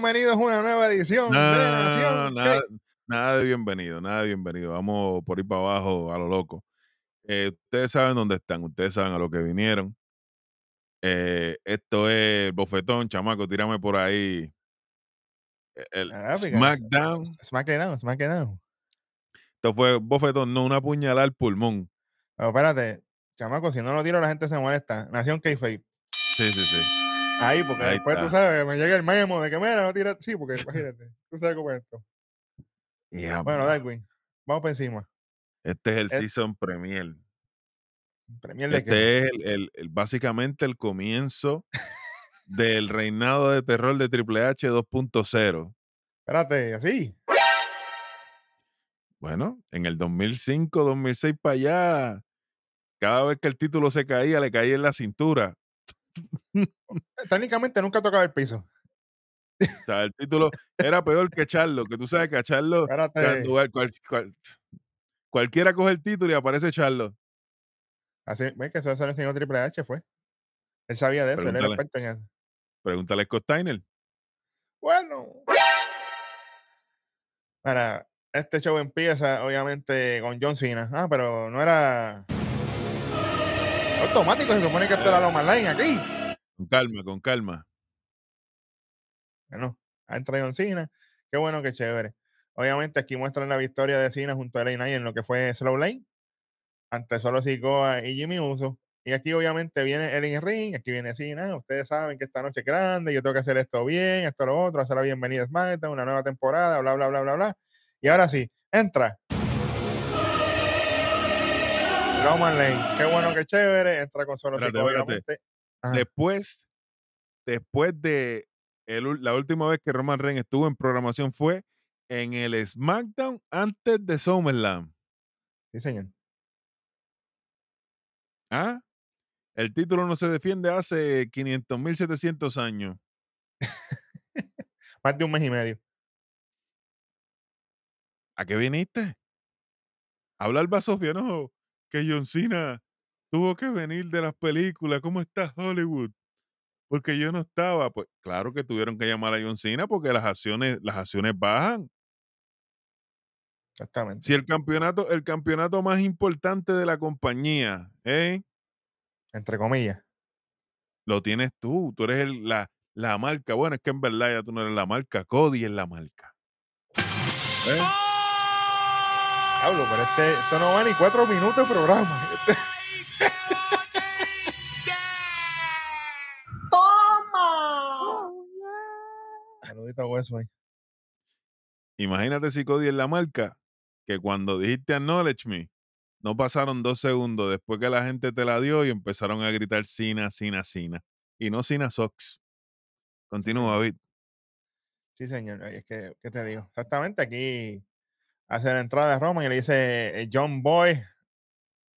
bienvenidos a una nueva edición de Nación. nada, nada de bienvenido, nada de bienvenido. Vamos por ir para abajo a lo loco. Eh, ustedes saben dónde están, ustedes saben a lo que vinieron. Eh, esto es bofetón, chamaco, tírame por ahí. e, El Ah, SmackDown. SmackDown, SmackDown. Esto fue bofetón, no una puñalada al pulmón. Pero espérate, chamaco, si no lo tiro la gente se molesta. Nación Kayfabe. Sí, sí, sí. Ahí, porque Ahí después tú sabes, me llega el memo de que mira, no tira. Sí, porque imagínate, tú sabes cómo es esto. Bueno, Darwin, vamos por encima. Este es el Season Premier. Premier de qué? Este es el, el- el- básicamente el comienzo del reinado de terror de Triple H 2.0. Espérate, así. Bueno, en el 2005, 2006 para allá, cada vez que el título se caía, le caía en la cintura. Técnicamente nunca ha tocado el piso. O sea, el título era peor que Charlo, que tú sabes que a Charlo, Espérate. cuando cual- cual- cual- cualquiera coge el título y aparece Charlo. Así, ves que eso es el señor Triple H, fue. Él sabía de eso, él era Pregúntale. experto en eso. Pregúntale a Scott Steiner. Bueno. Para este show empieza, obviamente, con John Cena. Ah, pero no era automático, se supone que esto era lo más line aquí. Con calma, con calma. Bueno, entra John Cena. Qué bueno, qué chévere. Obviamente, aquí muestran la victoria de Cena junto a LA Knight en lo que fue Slow Lane. Ante solo Sikoa y Jimmy Uso. Y aquí, obviamente, viene el in ring. Aquí viene Cena. Ustedes saben que esta noche es grande. Yo tengo que hacer esto bien, esto lo otro, hacer la bienvenida a SmackDown, una nueva temporada, bla, bla, bla, bla, bla. Y ahora sí, entra. Roman Lane. Qué bueno, qué chévere. Entra con solo. Después, después de el la última vez que Roman Reigns estuvo en programación fue en el SmackDown antes de SummerSlam. Sí, señor. ¿Ah? El título no se defiende hace 500.700 años. Más de un mes y medio. ¿A qué viniste? Hablar Basofia, no, que John Cena tuvo que venir de las películas. ¿Cómo está Hollywood? Porque yo no estaba. Pues claro que tuvieron que llamar a John Cena porque las acciones, las acciones bajan. Exactamente. Si el campeonato, el campeonato más importante de la compañía, ¿eh? Entre comillas. Lo tienes tú. Tú eres el- la, la marca. Bueno, es que en verdad ya tú no eres la marca. Cody es la marca. ¿Eh? Hablo, pero este, esto no va ni cuatro minutos de programa. Este- Saludito a Hueso ahí. Imagínate si Cody es la marca, que cuando dijiste acknowledge me, no pasaron dos segundos después que la gente te la dio y empezaron a gritar Cina, Cina, Cina. Y no Cina Sox. Continúa, David. Sí, señor. Es que, ¿qué te digo? Exactamente, aquí hace la entrada de Roman y le dice, eh, John Boy,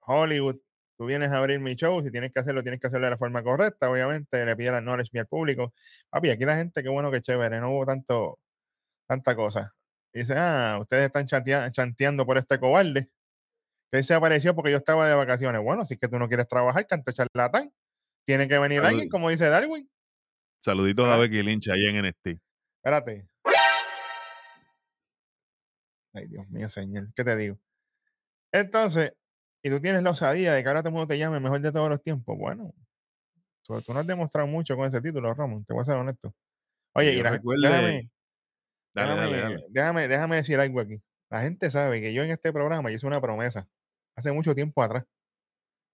Hollywood, tú vienes a abrir mi show, si tienes que hacerlo, tienes que hacerlo de la forma correcta, obviamente, le pide la knowledge al público. Papi, aquí la gente, qué bueno, qué chévere, no hubo tanto, tanta cosa. Y dice, ah, ustedes están chanteando por este cobarde. Que él se apareció porque yo estaba de vacaciones. Bueno, si es que tú no quieres trabajar, canta charlatán. Tiene que venir Salud. alguien, como dice Darwin. Saluditos a. Becky Lynch ahí en NXT. Espérate. Ay, Dios mío, señor. ¿Qué te digo? Entonces, y tú tienes la osadía de que ahora todo el mundo te llame mejor de todos los tiempos. Bueno, tú, tú no has demostrado mucho con ese título, Ramón. Te voy a ser honesto. Oye, y la- déjame, Dale, déjame, dale, dale. déjame, déjame decir algo aquí. La gente sabe que yo en este programa hice una promesa hace mucho tiempo atrás.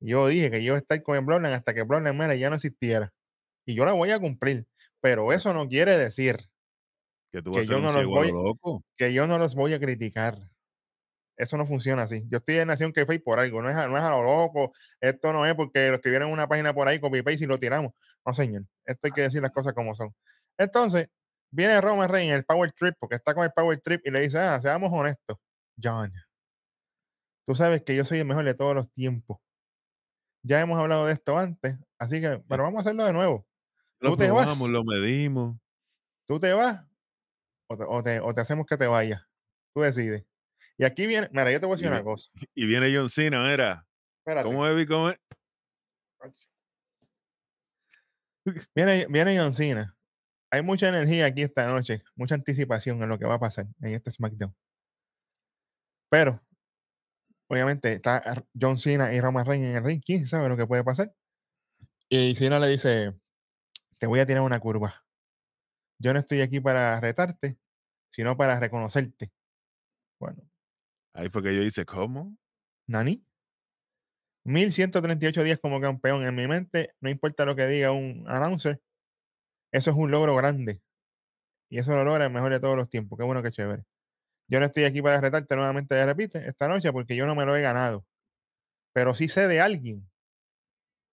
Yo dije que yo estar con Bloodline hasta que Mera ya no existiera. Y yo la voy a cumplir. Pero eso no quiere decir Que tú que vas a ser yo no los voy- loco. que yo no los voy a criticar. Eso no funciona así. Yo estoy en Nación que fue por algo, no es, a, no es a lo loco. Esto no es porque lo escribieron en una página por ahí, copy paste y lo tiramos. No, señor. Esto hay que decir las cosas como son. Entonces, viene Roman Reigns, el Power Trip, porque está con el Power Trip y le dice, ah, seamos honestos. John, tú sabes que yo soy el mejor de todos los tiempos. Ya hemos hablado de esto antes, así que, pero vamos a hacerlo de nuevo. Lo Tú te vas. probamos, lo medimos. tú te vas o te, o te- o te hacemos que te vayas. Tú decides. Y aquí viene, mira, yo te voy a decir Y una cosa. Y viene John Cena, mira. Espérate. ¿Cómo es? ¿Cómo es? Viene, viene John Cena hay mucha energía aquí esta noche, mucha anticipación en lo que va a pasar en este SmackDown. Pero, obviamente, está John Cena y Roman Reigns en el ring. ¿Quién sabe lo que puede pasar? Y Cena le dice, te voy a tirar una curva. Yo no estoy aquí para retarte, sino para reconocerte. Bueno. Ahí fue que yo hice, ¿cómo? Nani. 1138 días como campeón. En mi mente, no importa lo que diga un announcer, eso es un logro grande. Y eso lo logra el mejor de todos los tiempos. Qué bueno, qué chévere. Yo no estoy aquí para retarte nuevamente, ya repite, esta noche porque yo no me lo he ganado. Pero sí sé de alguien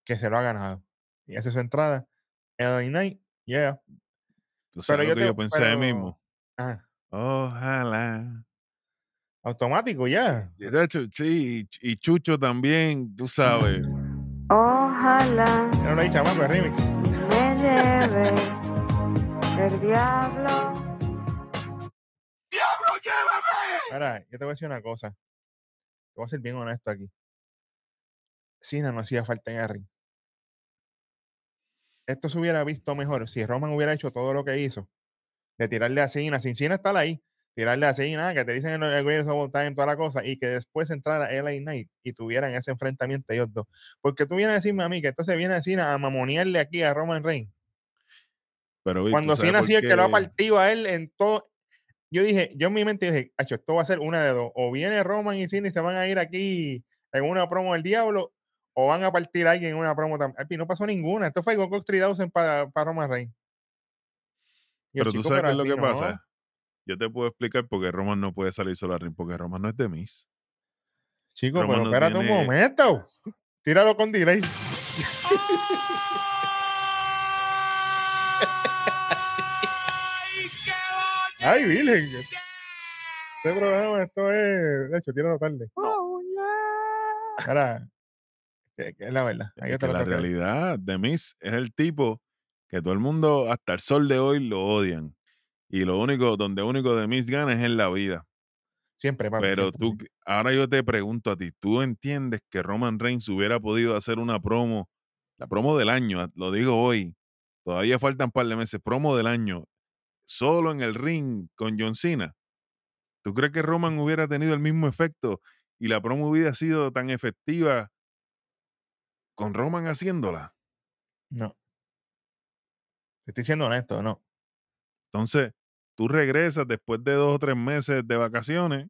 que se lo ha ganado. Y hace su entrada. LA Night, yeah. ¿Tú sabes pero yo, yo pensé pero, mismo. Ajá. Ojalá. Automático, ya. Yeah. Sí, y Chucho también, tú sabes. Ojalá. Lo he dicho más, remix. Me lleve el diablo. ¡Diablo, llévame! Ahora, yo te voy a decir una cosa. Te voy a ser bien honesto aquí. Cena no hacía falta en el ring. Esto se hubiera visto mejor si Roman hubiera hecho todo lo que hizo. De tirarle a Cena, sin Cena estar ahí, tirarle a Cena, que te dicen en el Greatest of Time, toda la cosa, y que después entrara LA Knight y tuvieran ese enfrentamiento ellos dos. Porque tú vienes a decirme a mí que entonces viene a Cena a mamonearle aquí a Roman Reigns. Pero, Cuando Cena sí el que lo ha partido a él en todo. Yo dije, yo en mi mente dije, esto va a ser una de dos. O viene Roman y Cena y se van a ir aquí en una promo del diablo, o van a partir a alguien en una promo también. No pasó ninguna. Esto fue Goku 3000 para, para Roman Reigns. Pero tú sabes qué es lo que pasa. Yo te puedo explicar por qué Roman no puede salir solo al ring, porque Roman no es de Miss. Chico, pero espérate un momento. Tíralo con delay. Ay, Virgen. Este programa, esto es. De hecho, tíralo tarde. Oh, Ahora, que, es la verdad. Es que la realidad de Miss es el tipo que todo el mundo, hasta el sol de hoy, lo odian. Y lo único, donde único de Miss gana es en la vida. Siempre, papi, Pero siempre. tú, ahora yo te pregunto a ti, ¿tú entiendes que Roman Reigns hubiera podido hacer una promo, la promo del año, lo digo hoy, todavía faltan un par de meses, promo del año, solo en el ring con John Cena? ¿Tú crees que Roman hubiera tenido el mismo efecto y la promo hubiera sido tan efectiva con Roman haciéndola? No. Te estoy siendo honesto, no. Entonces, tú regresas después de dos o tres meses de vacaciones.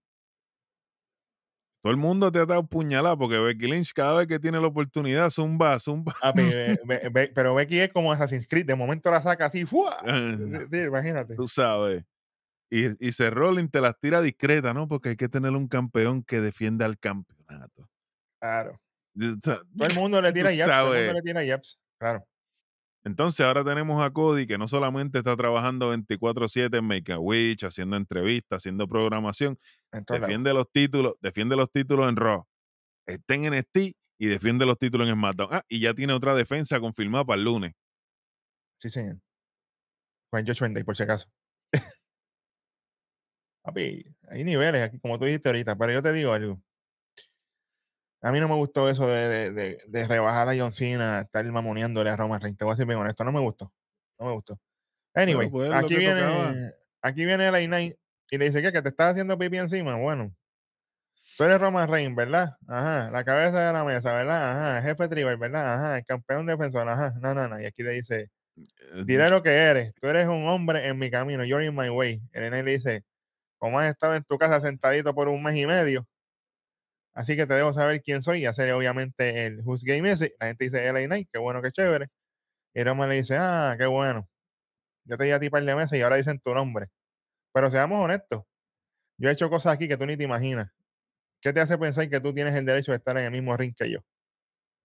Todo el mundo te ha dado puñalada porque Becky Lynch cada vez que tiene la oportunidad zumba, zumba. Papi, be- be- be- pero Becky es como Assassin's Creed, de momento la saca así, ¡fua! Ah, Sí, imagínate. Tú sabes. Y, y se Rollins te las tira discreta, ¿no? Porque hay que tener un campeón que defienda al campeonato. Claro. Todo el mundo le tira yaps, todo el mundo le tira yaps. Claro. Entonces ahora tenemos a Cody que no solamente está trabajando 24/7 en Make a Witch, haciendo entrevistas, haciendo programación, defiende los títulos, defiende los títulos en Raw, está en NXT y defiende los títulos en SmackDown. Ah, y ya tiene otra defensa confirmada para el lunes. Sí, señor. Con Josh Venday, por si acaso. Papi, hay niveles aquí, como tú dijiste ahorita, pero yo te digo algo. A mí no me gustó eso de, de, de- de rebajar a John Cena, estar mamoneándole a Roman Reigns. Te voy a ser bien honesto, no me gustó. No me gustó. Anyway, pues, aquí viene, tocaba. aquí viene la Knight y le dice que, que te estás haciendo pipi encima. Bueno, tú eres Roman Reigns, ¿verdad? Ajá, la cabeza de la mesa, ¿verdad? Ajá, jefe tribal, ¿verdad? Ajá, el campeón defensor, ajá, no, no, no. Y aquí le dice, Eh, diré lo que eres, tú eres un hombre en mi camino, you're in my way. El Knight le dice, como has estado en tu casa sentadito por un mes y medio, así que te debo saber quién soy y hacer obviamente el Who's Game ese. La gente dice LA Knight, qué bueno, qué chévere. Y Roman le dice, ah, qué bueno. Yo te di a ti par de meses y ahora dicen tu nombre. Pero seamos honestos, yo he hecho cosas aquí que tú ni te imaginas. ¿Qué te hace pensar que tú tienes el derecho de estar en el mismo ring que yo?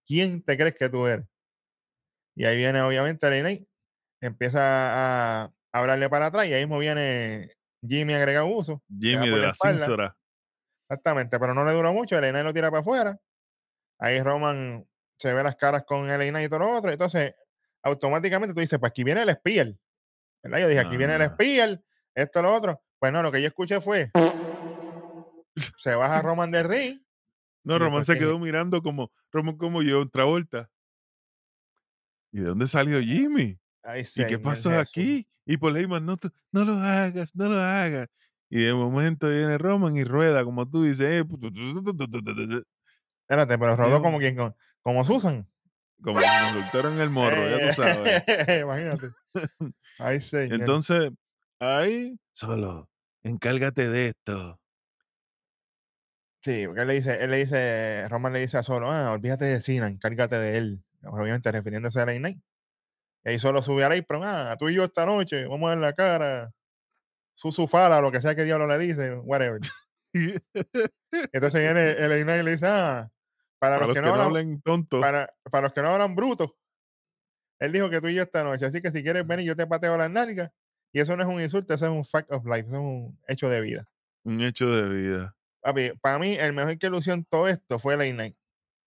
¿Quién te crees que tú eres? Y ahí viene obviamente LA Knight, empieza a hablarle para atrás y ahí mismo viene Jimmy agrega uso. Jimmy de la espalda. Exactamente, pero no le duró mucho, el Knight lo tira para afuera. Ahí Roman se ve las caras con el Knight y todo lo otro. Entonces, automáticamente tú dices, pues aquí viene el Spear. ¿Verdad? Yo dije, aquí viene el Ah. Spear, esto, lo otro. Pues no, lo que yo escuché fue, se baja Roman del ring. No, Roman se que- quedó mirando como, Roman como yo, Travolta. ¿Y de dónde salió Jimmy? Ay, ¿Y qué pasó Jesús. aquí? Y Paul Heyman, no, no lo hagas, no lo hagas. Y de momento viene Roman y rueda, como tú dices. Eh, Espérate, pero rodó como quien, como, como Susan. Como conductor en el morro, ya tú sabes. Eh, imagínate. Ahí señor. Entonces, ahí solo, encárgate de esto. Sí, porque él le dice, él le dice, Roman le dice a Solo, ah, olvídate de Cena, encárgate de él. Obviamente refiriéndose a Ley Night. Y ahí Solo sube a Ley, pero ah, tú y yo esta noche, vamos a ver la cara. Su sufala, lo que sea que diablo le dice, whatever. Entonces viene el Night y le dice, ah, para, Para los que, no hablan, hablen tonto. para, para los que no hablan bruto, él dijo que tú y yo esta noche. Así que si quieres venir, yo te pateo las nalgas. Y eso no es un insulto, eso es un fact of life, eso es un hecho de vida. Un hecho de vida. Papi, para mí, el mejor que lució en todo esto fue Late Night.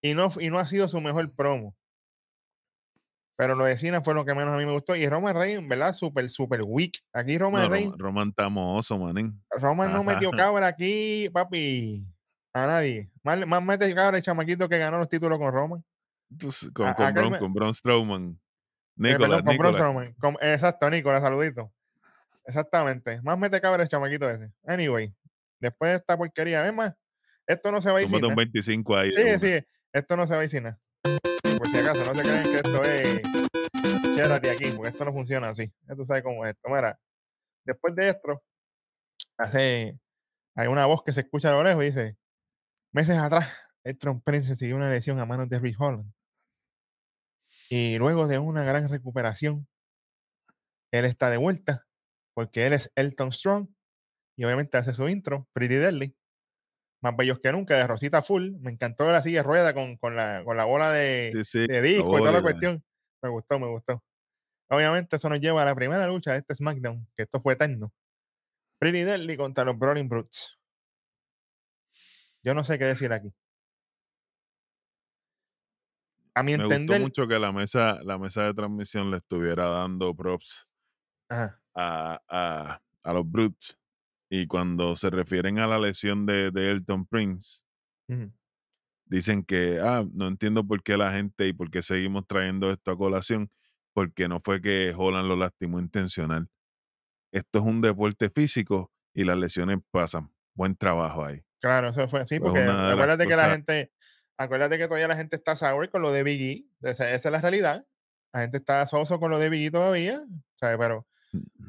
Y no, y no ha sido su mejor promo. Pero lo de Cena fue lo que menos a mí me gustó. Y Roman Reigns, ¿verdad? Súper, súper weak. Aquí Roman No, Reigns, Roman, Roman tamoso, manín. Roman no metió cabra aquí, papi. A nadie. Más, más mete cabra el chamaquito que ganó los títulos con Roman. Entonces, con, con, me- con Braun Strowman. Eh, perdón, Nicolás, con Braun Nicolás. Strowman. Con- exacto, Nicolás, saludito. Exactamente. Más mete cabra el chamaquito ese. Anyway, después de esta porquería, es más, esto no se va a ir un nada. 25 ahí. de Sí, una. sí, esto no se va a ir sin nada. Si acaso, no se creen que esto es quédate aquí, porque esto no funciona así. Tú sabes cómo es esto. Mira, después de esto, hace, hay una voz que se escucha de lejos y dice, meses atrás, Elton Prince recibió una lesión a manos de Rick Holland. Y luego de una gran recuperación, él está de vuelta, porque él es Elton Strong, y obviamente hace su intro, Pretty Deadly. Más bellos que nunca, de Rosita Full. Me encantó la silla de rueda con, con, la, con la bola de, Sí, sí. de disco y toda la cuestión. Me gustó, me gustó. Obviamente eso nos lleva a la primera lucha de este SmackDown, que esto fue eterno. Pretty Deadly contra los Brawling Brutes. Yo no sé qué decir aquí. A mi Me gustó entender, mucho que la mesa, la mesa de transmisión le estuviera dando props ajá, a, a, a los Brutes. Y cuando se refieren a la lesión de, de Elton Prince, dicen que, ah, no entiendo por qué la gente y por qué seguimos trayendo esto a colación, porque no fue que Holland lo lastimó intencional. Esto es un deporte físico y las lesiones pasan. Buen trabajo ahí. claro, eso fue así, Fue porque acuérdate que la gente, acuérdate que todavía la gente está sour con lo de Biggie, esa, esa es la realidad. La gente está soso con lo de Biggie todavía, ¿sabes? Pero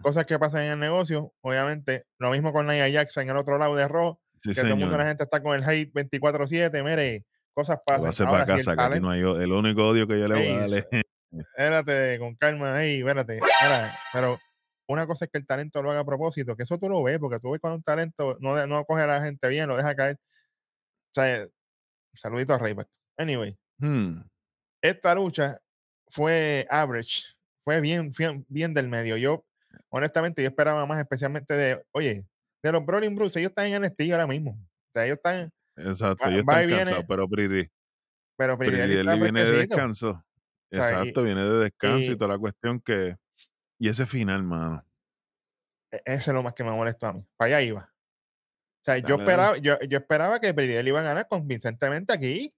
cosas que pasan en el negocio, obviamente, lo mismo con Nia Jackson en el otro lado de Raw, Sí, que todo el mundo señor. la gente está con el hate 24-7, mire, cosas pasan. Ahora, para si el casa, que aquí talento- no hay el único odio que yo le voy a darle. espérate, con calma ahí, espérate. Mira, pero una cosa es que el talento lo haga a propósito, que eso tú lo ves, porque tú ves cuando un talento no, no coge a la gente bien, lo deja caer. O sea, saludito a Rayback. Anyway, Hmm, esta lucha fue average, fue bien, bien, bien del medio. Yo, honestamente, yo esperaba más, especialmente de, oye, de los Brawling Brutes, ellos están en NXT ahora mismo. O sea, ellos están, Exacto, Va- yo va y estoy viene, cansado, pero Pretty, pero Deadly está Deadly viene de descanso. sea, y- Exacto, viene de descanso y, y- toda la cuestión que. Y ese final, mano. E- Ese es lo más que me molestó a mí. Para allá iba. O sea, yo Dale, esperaba, yo, yo esperaba que Bridel iba a ganar convincentemente aquí.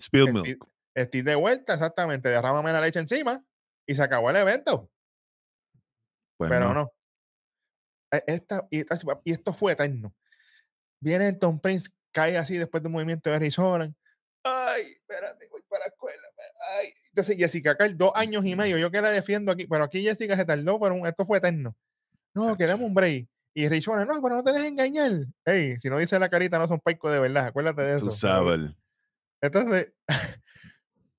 Spill Estoy, milk. estoy de vuelta, exactamente. Derrámame la leche encima y se acabó el evento. Pues pero no. no. E- Esta, y, y esto fue eterno. Viene el Tom Prince, cae así después de un movimiento de Holland. Ay, espérate, voy para la escuela. Ay. Entonces, Jessica Kyle, dos años y medio. Yo que la defiendo aquí, pero aquí Jessica se tardó, pero esto fue eterno. No, que dame un break. Y Rick Holland, no, pero no te dejes engañar. Ey, si no dice la carita, no son paicos de verdad. Acuérdate de eso. Sabes. Entonces,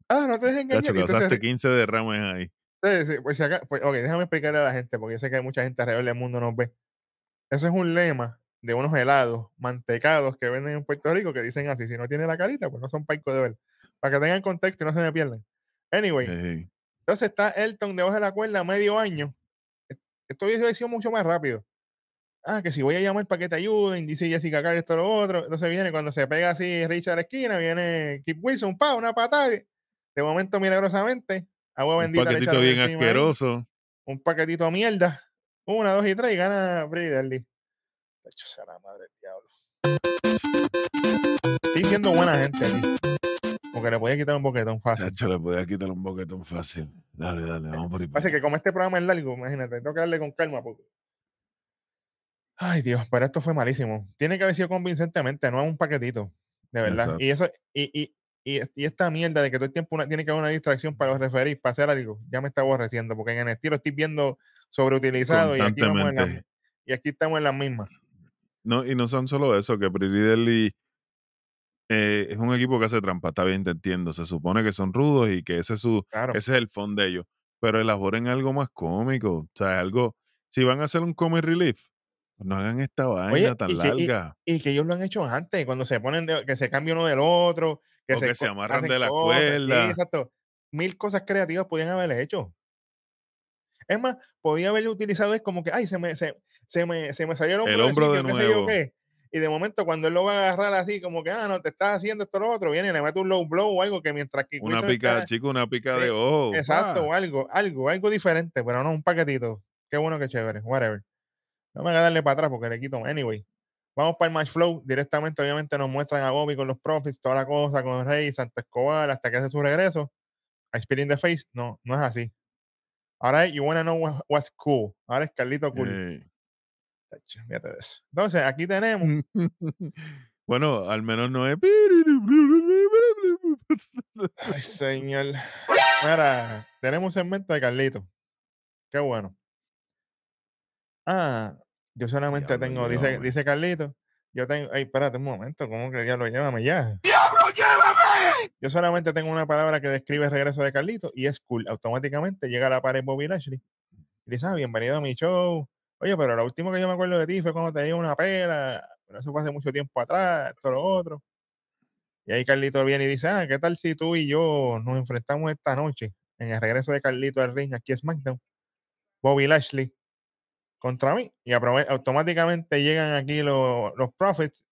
ah, no te dejes engañar. Entonces, causaste 15 derrames ahí. Sí, sí, pues acá, pues, ok, déjame explicarle a la gente, porque yo sé que hay mucha gente alrededor del mundo nos ve. Ese es un lema de unos helados mantecados que venden en Puerto Rico que dicen así: si no tiene la carita, pues no son paicos de ver. Para que tengan contexto y no se me pierdan. Anyway, entonces está Elton debajo de la cuerda medio año. E- Esto hubiese sido mucho más rápido. Ah, que si voy a llamar para que te ayuden, dice Jessica Carr, esto, lo otro. Entonces viene cuando se pega así Richard a la esquina, viene Kip Wilson, pa, una patada. De momento, milagrosamente, agua Un bendita le paquetito bien encima ahí asqueroso. un paquetito de mierda. Una, dos y tres y gana Brady. De hecho, sea la madre del diablo. Estoy siendo buena gente aquí. Porque le podía quitar un boquetón fácil. Chacho, le podía quitar un boquetón fácil. Dale, dale, vamos por ahí. Pasa que como este programa es largo, imagínate, tengo que darle con calma porque... Ay, Dios, pero esto fue malísimo. Tiene que haber sido convincentemente, no es un paquetito, de verdad. Y eso, y, y, y, y esta mierda de que todo el tiempo una- tiene que haber una distracción para los referir, para hacer algo, ya me está aborreciendo, porque en el estilo estoy viendo sobreutilizado y aquí, vamos en la- y aquí estamos en las mismas. No, y no son solo eso, que Pretty Deadly eh, es un equipo que hace trampa, está bien, te entiendo. Se supone que son rudos y que ese es su, Claro. ese es el fondo de ellos. Pero elaboren algo más cómico. O sea, algo. Si van a hacer un comic relief, no hagan esta vaina Oye, tan y que- larga. Y que ellos lo han hecho antes, cuando se ponen, de- que se cambia uno del otro, que O se, que se amarran de la cosas, sí, cuerda. exacto. Mil cosas creativas podían haber hecho. Es más, podía haberlo utilizado es como que, ay, se me, se, se me, se me salió el hombro, El de hombro de sitio, qué sé yo nuevo. qué. Y de momento, cuando él lo va a agarrar así, como que, ah, no, te estás haciendo esto, lo otro, viene y le mete un low blow o algo que mientras que Una pica, está- chico, una pica sí, de ojo. Exacto, pa. o algo, algo, algo diferente, pero no un paquetito. Qué bueno que chévere, whatever. No me voy a darle para atrás porque le quito. Anyway, vamos para el match flow. Directamente, obviamente, nos muestran a Bobby con los profits, toda la cosa, con Rey, Santa Escobar, hasta que hace su regreso. A Spirit in the Face, no, no es así. Ahora es You Wanna Know what- What's Cool. Ahora es Carlito Cool. Eh. Entonces, aquí tenemos. bueno, al menos no es. Ay, señor. Mira, tenemos un segmento de Carlito. Qué bueno. Ah, yo solamente Diablo, tengo, dice, llévame. dice Carlito. Yo tengo, ay, espérate un momento, ¿cómo que ya lo llévame ya? Yo solamente tengo una palabra que describe el regreso de Carlito y es cool. Automáticamente llega a la pared Bobby Lashley y dice, ah, bienvenido a mi show. Oye, pero lo último que yo me acuerdo de ti fue cuando te di una pela, pero eso fue hace mucho tiempo atrás, esto, lo otro. Y ahí Carlito viene y dice, ah, ¿qué tal si tú y yo nos enfrentamos esta noche en el regreso de Carlito al ring aquí a SmackDown? Bobby Lashley contra mí. Y automáticamente llegan aquí los, los Profits,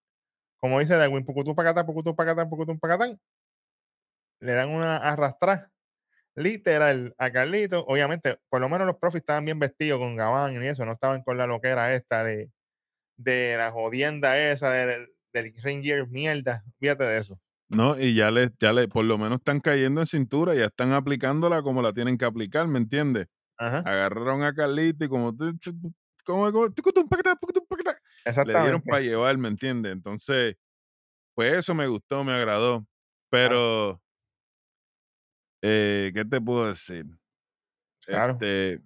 como dice Darwin, pucutú pacatán, pucutú pacatán, pucutú pacatán. Le dan una arrastrada literal a Carlito. Obviamente, por lo menos los Profits estaban bien vestidos con gabán y eso, no estaban con la loquera esta de, de la jodienda esa del, del ring gear mierda. Fíjate de eso. No, y ya le, ya le, por lo menos están cayendo en cintura, ya están aplicándola como la tienen que aplicar, ¿me entiendes? Agarraron a Carlito y como, tú- tú- como, como le dieron para llevar, ¿me entiendes? Entonces, pues eso me gustó, me agradó. Pero, eh, ¿qué te puedo decir? Claro. Este,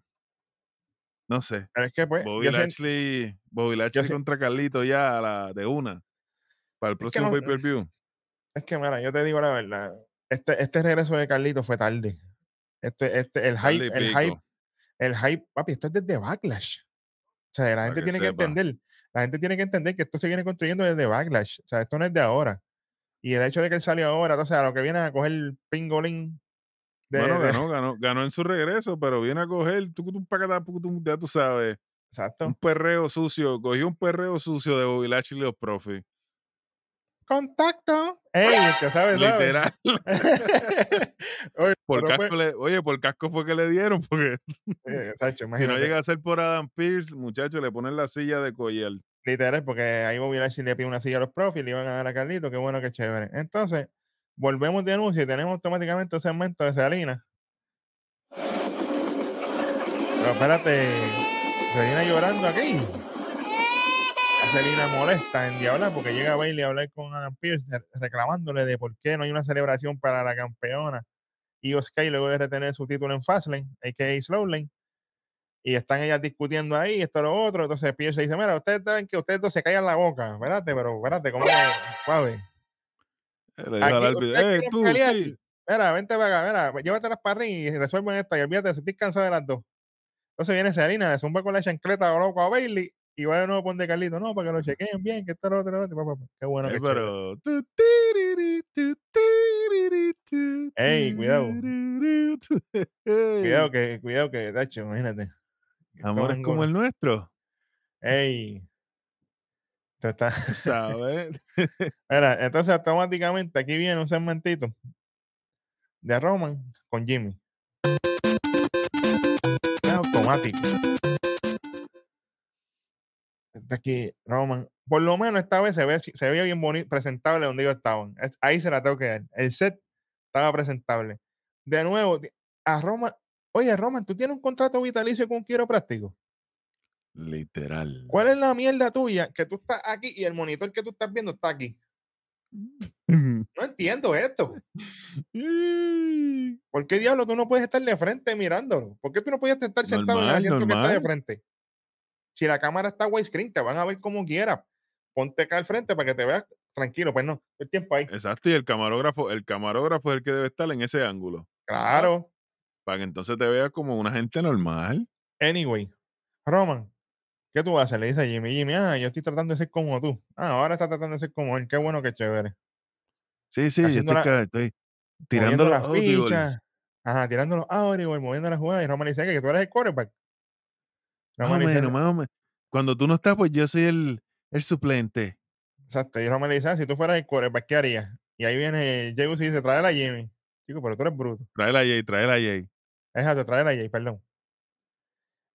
no sé. Pero es que, pues, Bobby Lashley, Bobby Lashley sé- contra Carlito ya a la de una. Para el próximo no- pay-per-view. Es que, mira, yo te digo la verdad. Este, este regreso de Carlito fue tarde. Este, este, el hype, el hype, el hype, papi, esto es desde Backlash. O sea, la gente que tiene que entender, la gente tiene que entender que esto se viene construyendo desde Backlash. O sea, esto no es de ahora. Y el hecho de que él salió ahora, o sea, lo que viene a coger el pingolín de, bueno, de- ganó, ganó, ganó en su regreso, pero viene a coger, tucutum, pacatá, pucutum, ya tú sabes, Exacto. un perreo sucio, cogió un perreo sucio de Bobby Lashley y los profes. Contacto. Ey, el que sabe, sabe. Literal. Oye, Por pero fue- casco le, oye, por casco fue que le dieron, porque eh, tacho, si no llega a ser por Adam Pierce, muchachos, le ponen la silla de collar. Literal, porque ahí Bobby Lashley le pide una silla a los profis, le iban a dar a Carlito, qué bueno, qué chévere. Entonces, volvemos de anuncio y tenemos automáticamente un segmento de Selina. Pero espérate, Selina llorando aquí. A Selina molesta en diablar porque llega Bailey a hablar con Adam Pierce reclamándole de por qué no hay una celebración para la campeona Io Sky luego de retener su título en Fastlane, a.k.a. Slowlane. Y están ellas discutiendo ahí, esto, lo otro. Entonces Pierce le dice, mira, ustedes saben que ustedes dos se callan la boca. Espérate, pero espérate, ¿cómo que suave? Eh, Le dijo Aquí, al árbitro, ustedes eh, tú, sí. Mira, vente para acá, mira, llévatelas para ring y resuelven esta y olvídate, estoy cansado de las dos. Entonces viene Selena, le zumba con la chancleta loco a Bailey y va de nuevo por de Carlito, no, para que lo chequeen bien, que esto, lo otro. Qué bueno que chévere. pero. Ey, cuidado. Cuidado ey. que, cuidado que, Tacho, imagínate. Amores como el nuestro, Ey. Esto está. ¿sabes? Mira, entonces automáticamente aquí viene un segmentito de Roman con Jimmy. Es automático. Aquí Roman. Por lo menos esta vez se ve, se ve bien bonito, presentable donde ellos estaban. Es- ahí se la tengo que dar. El set estaba presentable. De nuevo, a Roman, Oye, Roman, ¿tú tienes un contrato vitalicio con un quiropráctico? Literal. ¿Cuál es la mierda tuya que tú estás aquí y el monitor que tú estás viendo está aquí? Mm. No entiendo esto. Mm. ¿Por qué diablo tú no puedes estar de frente mirándolo? ¿Por qué tú no puedes estar sentado en el Normal, asiento que está de normal. frente? Si la cámara está widescreen, te van a ver como quieras. Ponte acá al frente para que te veas tranquilo. Pues no, el tiempo ahí. Exacto, y el camarógrafo, el camarógrafo es el que debe estar en ese ángulo. Claro. Para que entonces te veas como una gente normal. Anyway, Roman, ¿qué tú haces? Le dice a Jimmy, Jimmy, ah, yo estoy tratando de ser como tú. Ah, ahora está tratando de ser como él. Qué bueno, qué chévere. Sí, sí, yo estoy, la- tirando los las fichas. Ajá, tirando los audibles, moviendo las jugadas. Y Roman le dice que tú eres el quarterback. Más o menos, más o menos. Cuando tú no estás, pues yo soy el, el suplente. Exacto. Y Roman le dice, ah, si tú fueras el quarterback, ¿qué harías? Y ahí viene Jagus y dice, tráela a Jimmy. Chico, pero tú eres bruto. Tráela a Jay, tráela a Jay. Exacto, tráela a Jay, perdón.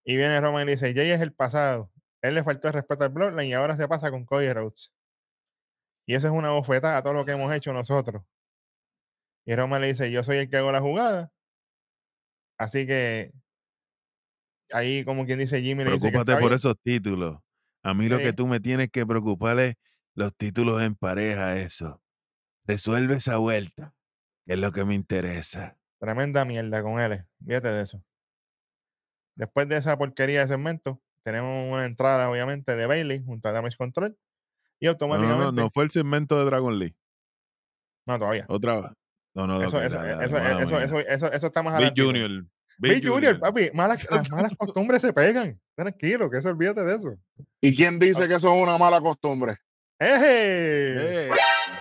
Y viene Roman y dice, Jay es el pasado. Él le faltó el respeto al Bloodline y ahora se pasa con Cody Rhodes. Y eso es una bofetada a todo lo que hemos hecho nosotros. Y Roman le dice, yo soy el que hago la jugada. Así que ahí como quien dice Jimmy le dice que Preocúpate está por bien. esos títulos. A mí lo que tú me tienes que preocupar es los títulos en pareja, eso. Resuelve esa vuelta, que es lo que me interesa. Tremenda mierda con él. Fíjate de eso. Después de esa porquería de segmento, tenemos una entrada, obviamente, de Bailey junto a Damage Control. Y No, no, automáticamente. no, no fue el segmento de Dragon Lee. no, todavía. Otra vez. No, no, Eso, ok, eso, dale, dale, eso, mala eso, mía. eso, eso, eso está más Big adelantito. Junior. Big Junior, papi. Malas, las malas costumbres se pegan. Tranquilo, que eso olvídate de eso. ¿Y quién dice que eso es una mala costumbre? ¡Eje! Eh,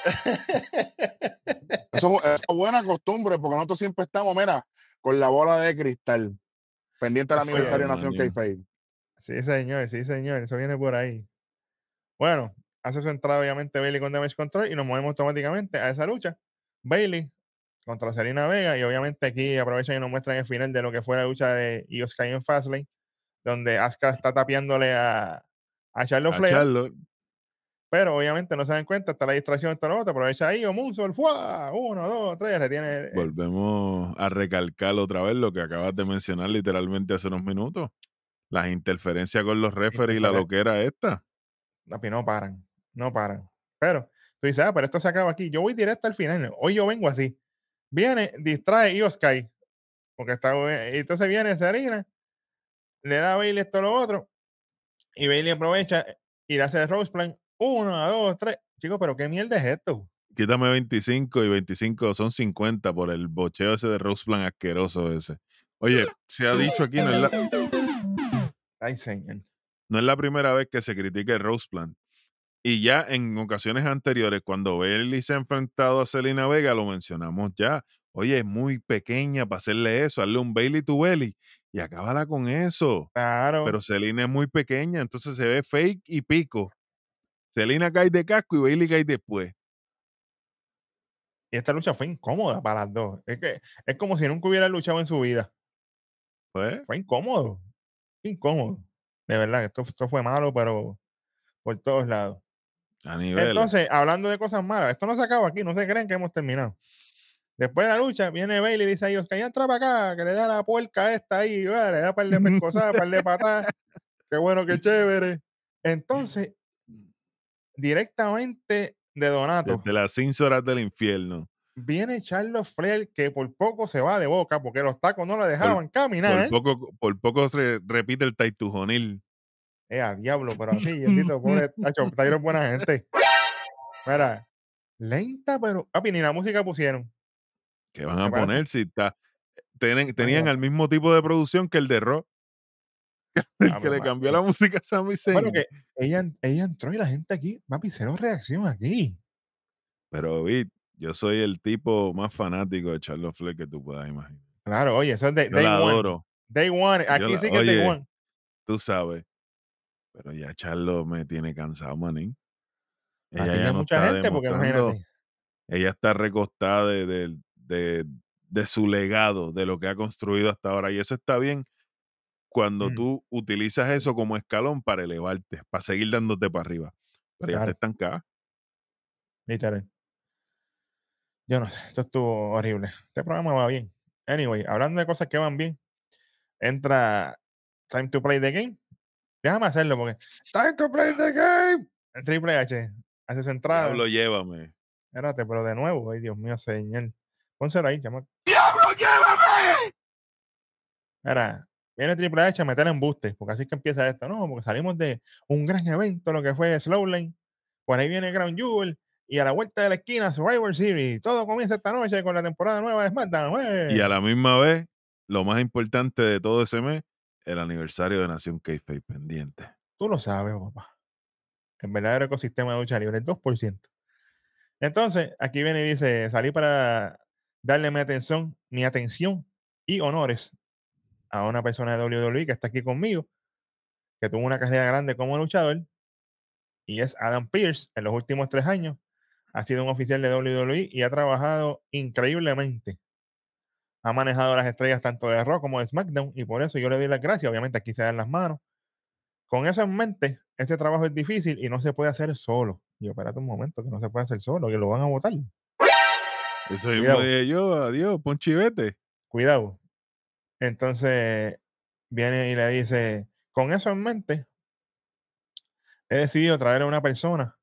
Eso es una buena costumbre porque nosotros siempre estamos, mira, con la bola de cristal, pendiente del aniversario de Nación. Kayfabe. Sí, señor, sí, señor. Eso viene por ahí. Bueno, hace su entrada, obviamente, Bailey con Damage Control y nos movemos automáticamente a esa lucha. Bailey contra Selena Vega y obviamente aquí aprovechan y nos muestran el final de lo que fue la lucha de Io Sky en Fastlane, donde Asuka está tapeándole a, a Charlotte a Flair, pero obviamente no se dan cuenta, está la distracción todo lo otro, aprovecha ahí, o Moonsault, ¡fua! uno, dos, tres, retiene el- Volvemos a recalcar otra vez lo que acabas de mencionar literalmente hace unos minutos. Las interferencias con los referees y la loquera esta. No paran, no paran. Pero tú dices, ah, pero esto se acaba aquí. Yo voy directo al final. Hoy yo vengo así. Viene, distrae Io Sky. Porque está. y entonces viene Serena, le da a Bailey esto lo otro. Y Bailey aprovecha y le hace el Rose Plan. Uno, dos, tres. Chicos, pero qué mierda es esto. Quítame 25 y 25 son 50 por el bocheo ese de Roseplan asqueroso ese. Oye, se ha dicho aquí, no es la, Ay, señor. no es la primera vez que se critica el Roseplan. Y ya en ocasiones anteriores, cuando Bailey se ha enfrentado a Selena Vega, lo mencionamos ya. Oye, es muy pequeña para hacerle eso, hazle un Bailey to Belly y acábala con eso. Claro. Pero Selena es muy pequeña, entonces se ve fake y pico. Selena cae de casco y Bailey cae después. y esta lucha fue incómoda para las dos. Es que es como si nunca hubiera luchado en su vida. Pues, Fue incómodo. Incómodo. De verdad, esto, esto fue malo, pero por todos lados. A nivel. Entonces, hablando de cosas malas, esto no se acaba aquí, no se creen que hemos terminado. Después de la lucha, viene Bailey y dice a ellos que ya entra para acá, que le da la puerca esta ahí, va, le da par de pescosadas, par de patadas. Qué bueno, qué chévere. Entonces, directamente de Donato, Desde las 5 horas del infierno. viene Charles Flair, que por poco se va de boca, porque los tacos no lo dejaban caminar. Por poco, por poco se repite el taitujonil. Eh, a diablo, pero así, bendito, pobre Tacho, Tyro es buena gente. Mira, lenta, pero. Papi, ni la música pusieron. que van a poner si está. Tienen, tenían el mismo tipo de producción que el de Raw, el que le cambió la música a Sami Zayn. Bueno, que ella, ella entró y la gente aquí, papi, cero reacción aquí. Pero Vic, yo soy el tipo más fanático de Charlotte Flair que tú puedas imaginar. Claro, oye, eso es de Yo day la one. adoro, Day one, aquí la- sí que es day one. tú sabes. Pero ya Charlotte me tiene cansado, manín. A Ella ya hay no mucha está gente, porque imagínate. ella está recostada de, de- de- de su legado, de lo que ha construido hasta ahora. Y eso está bien cuando Mm. tú utilizas eso como escalón para elevarte, para seguir dándote para arriba. Pero ya Claro. está estancada. Literal. Yo no sé, esto estuvo horrible. Este programa va bien. Anyway, hablando de cosas que van bien, entra Time to Play the Game. Déjame hacerlo porque Time to Play the Game. El Triple H hace su entrada. Diablo, llévame. Espérate, pero de nuevo, ay Dios mío, señor. Pónselo ahí, chamaco. ¡Diablo, llévame! Mira, viene Triple H a meter embuste, porque así es que empieza esto, ¿no? Porque salimos de un gran evento, lo que fue Slowline. Por ahí viene Ground Jewel. Y a la vuelta de la esquina, Survivor Series. Todo comienza esta noche con la temporada nueva de SmackDown. ¡eh! Y a la misma vez, lo más importante de todo ese mes, el aniversario de Nación Kayfabe pendiente. Tú lo sabes, papá. El verdadero ecosistema de lucha libre, el 2%. Entonces, aquí viene y dice, salí para darle mi atención, mi atención y honores a una persona de WWE que está aquí conmigo, que tuvo una carrera grande como luchador, y es Adam Pierce. En los últimos tres años ha sido un oficial de WWE y ha trabajado increíblemente. Ha manejado las estrellas tanto de Raw como de SmackDown, y por eso yo le doy las gracias. Obviamente aquí se dan las manos. Con eso en mente, este trabajo es difícil y no se puede hacer solo. Y yo, espérate un momento, que no se puede hacer solo, que lo van a votar. Eso Cuidado. dije yo, adiós, pon chivete. Cuidado. Entonces viene y le dice, con eso en mente, he decidido traer a una persona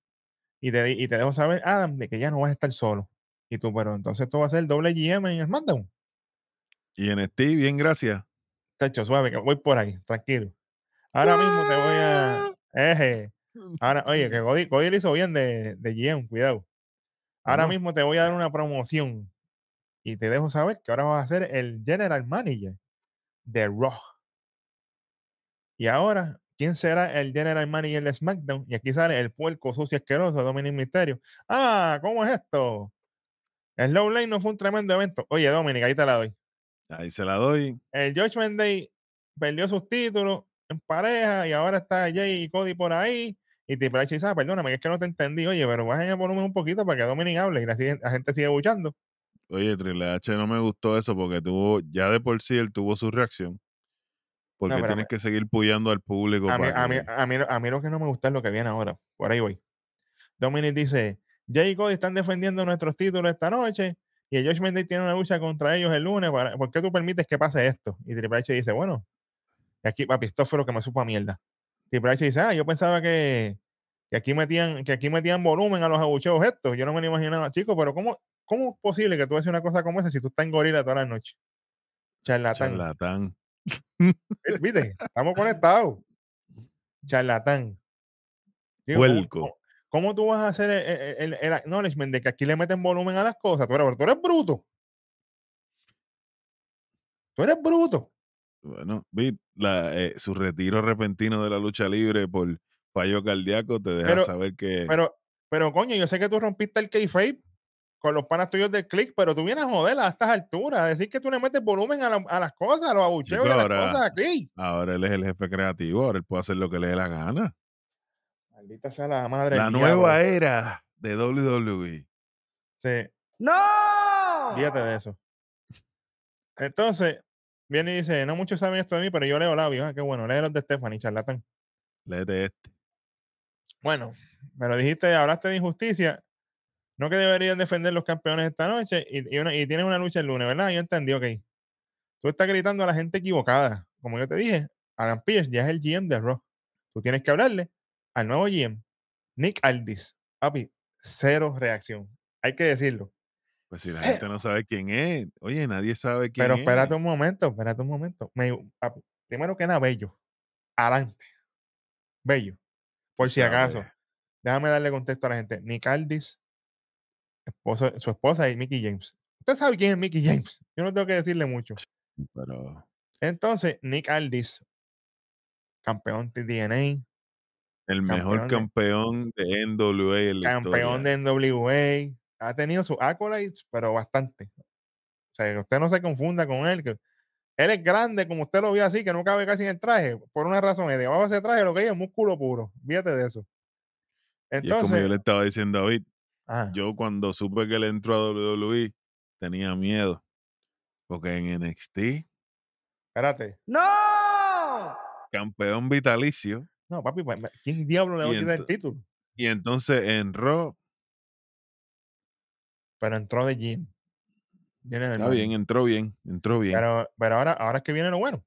y te, y te dejo saber, Adam, de que ya no vas a estar solo. Y tú, pero entonces tú vas a ser doble GM en SmackDown. Y en Steve, bien, gracias. Tacho, suave, que voy por ahí, tranquilo. Ahora mismo te voy a... Eje. Ahora, oye, que Cody, Cody lo hizo bien de, de GM, cuidado. Ahora mismo te voy a dar una promoción y te dejo saber que ahora vas a ser el General Manager de Raw. Y ahora, ¿quién será el General Manager de SmackDown? Y aquí sale el puerco sucio asqueroso de Dominic Mysterio. Ah, ¿cómo es esto? El Low Lane no fue un tremendo evento. Oye, Dominic, ahí te la doy. Ahí se la doy. El Judgment Day perdió sus títulos en pareja y ahora está Jay y Cody por ahí. Y Triple H dice, ah, perdóname, es que no te entendí. Oye, pero bajen el volumen un poquito para que Dominic hable y la, la gente sigue buchando. Oye, Triple H no me gustó eso porque tuvo, ya de por sí él tuvo su reacción. Porque tienes que seguir puyando al público. A mí, para a, mí, que- a, mí, a mí lo que no me gusta es lo que viene ahora. Por ahí voy. Dominic dice, Jay y Cody están defendiendo nuestros títulos esta noche y el Judgment Day tiene una lucha contra ellos el lunes. para- ¿Por qué tú permites que pase esto? Y Triple H dice, bueno, aquí, papi, esto fue lo que me supo a mierda. Triple H dice, ah, yo pensaba que, que aquí metían que aquí metían volumen a los abucheos estos. Yo no me lo imaginaba, chicos, pero ¿cómo, ¿cómo es posible que tú hagas una cosa como esa si tú estás en gorila toda la noche? Charlatán. Charlatán. Eh, ¿Viste? Estamos conectados. Charlatán. Digo, ¿cómo- Puerco. ¿Cómo, tú vas a hacer el, el- el- el acknowledgement de que aquí le meten volumen a las cosas? Tú eres, tú eres bruto. Tú eres bruto. Bueno, vi la, eh, su retiro repentino de la lucha libre por fallo cardíaco te deja Pero- saber que Pero, pero coño, yo sé que tú rompiste el kayfabe con los panas tuyos del click, pero tú vienes a joder a estas alturas, a decir que tú le metes volumen a, la- a las cosas, a los abucheos y a las cosas aquí. ahora él es el jefe creativo, ahora él puede hacer lo que le dé la gana. Maldita sea la madre. La nueva diablo. era de WWE. Sí. ¡No! Fíjate de eso. Entonces, viene y dice, no muchos saben esto de mí, pero yo leo labios. Ah, qué bueno, lee los de Stephanie, charlatán. Léete este. Bueno, pero dijiste, hablaste de injusticia. No que deberían defender los campeones esta noche y, y, una- y tienes una lucha el lunes, ¿verdad? Yo entendí, ok. Tú estás gritando a la gente equivocada. Como yo te dije, Adam Pierce ya es el GM de Raw. Tú tienes que hablarle al nuevo GM, Nick Aldis. Papi, cero reacción. Hay que decirlo. Pues si la Cero. gente no sabe quién es, oye, nadie sabe quién Pero es. espérate un momento, espérate un momento. Me- papi, primero que nada, Bello. Adelante. Bello. Por si acaso. Déjame darle contexto a la gente. Nick Aldis, esposo, su esposa y Mickey James. Usted sabe quién es Mickey James. Yo no tengo que decirle mucho. Pero Entonces, Nick Aldis, campeón de DNA, el mejor Campeón de NWA en la campeón historia. de NWA, ha tenido sus accolades, pero bastante. O sea, que usted no se confunda con él, que él es grande, como usted lo vio así, que no cabe casi en el traje, por una razón. Debajo de ese traje lo que hay es músculo puro. Fíjate de eso. Y es como Entonces, yo le estaba diciendo a David, yo cuando supe que él entró a WWE tenía miedo. Porque en NXT, espérate. ¡No! campeón vitalicio, No, papi, pues, ¿quién diablo le va a quitar el título? y entonces en Raw, Pero entró de Jim. Está bien, entró bien, entró bien. Pero, pero ahora, ahora es que viene lo bueno.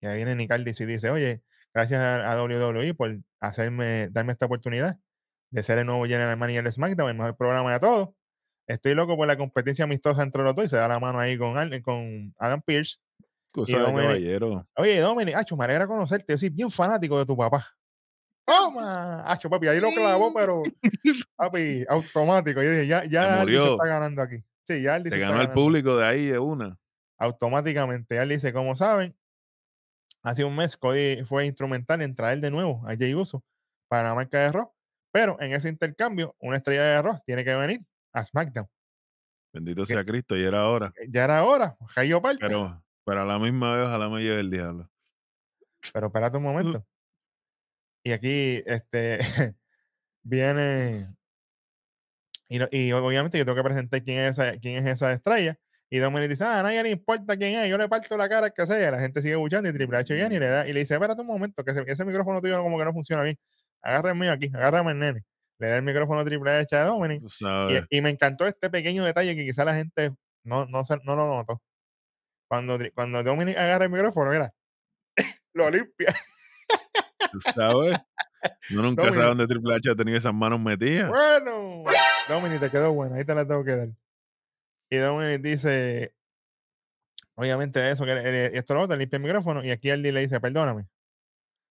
Y ahí viene Nick Aldis y dice, oye, gracias a, a WWE por hacerme, darme esta oportunidad de ser el nuevo General Manager de SmackDown, el mejor programa de todos. Estoy loco por la competencia amistosa entre los dos y se da la mano ahí con, con Adam Pierce. Cosa de Dominic- caballero. Oye, Dominic, Acho, me alegra conocerte. Yo soy bien fanático de tu papá. ¡Toma! Acho, papi, ahí lo clavó, pero papi, automático. Yo dije, ya, ya Aldi se está ganando aquí. Sí, ya Aldi Se se ganó el público de ahí de una. automáticamente. Él dice, como saben, hace un mes Cody fue instrumental en traer de nuevo a Jay Uso para la marca de Raw, pero en ese intercambio, una estrella de Raw tiene que venir a SmackDown. Bendito sea Cristo, y era hora. Ya era hora, Jayo parte. Pero, Pero, pero a la misma vez, ojalá me lleve el diablo. espérate un momento. Y aquí, este, viene, y, obviamente yo tengo que presentar quién es esa, quién es esa estrella. Y Dominic dice, ah, a nadie le importa quién es, yo le parto la cara que sea. La gente sigue escuchando y Triple H viene y le da, y le dice, espérate un momento, que ese, ese micrófono tuyo como que no funciona bien. Mío aquí, agárrame el nene. Le da el micrófono Triple H a Dominic. Y, me encantó este pequeño detalle que quizá la gente no, no, se- no lo notó. Cuando, cuando Dominic agarra el micrófono, mira, lo limpia. Tú sabes. Uno nunca Dominic. sabe dónde Triple H ha tenido esas manos metidas. Bueno, Dominic, te quedó buena, ahí te la tengo que dar. Y Dominic dice, obviamente eso, que eh, esto lo otro, limpia el micrófono, y aquí Aldi le dice, perdóname,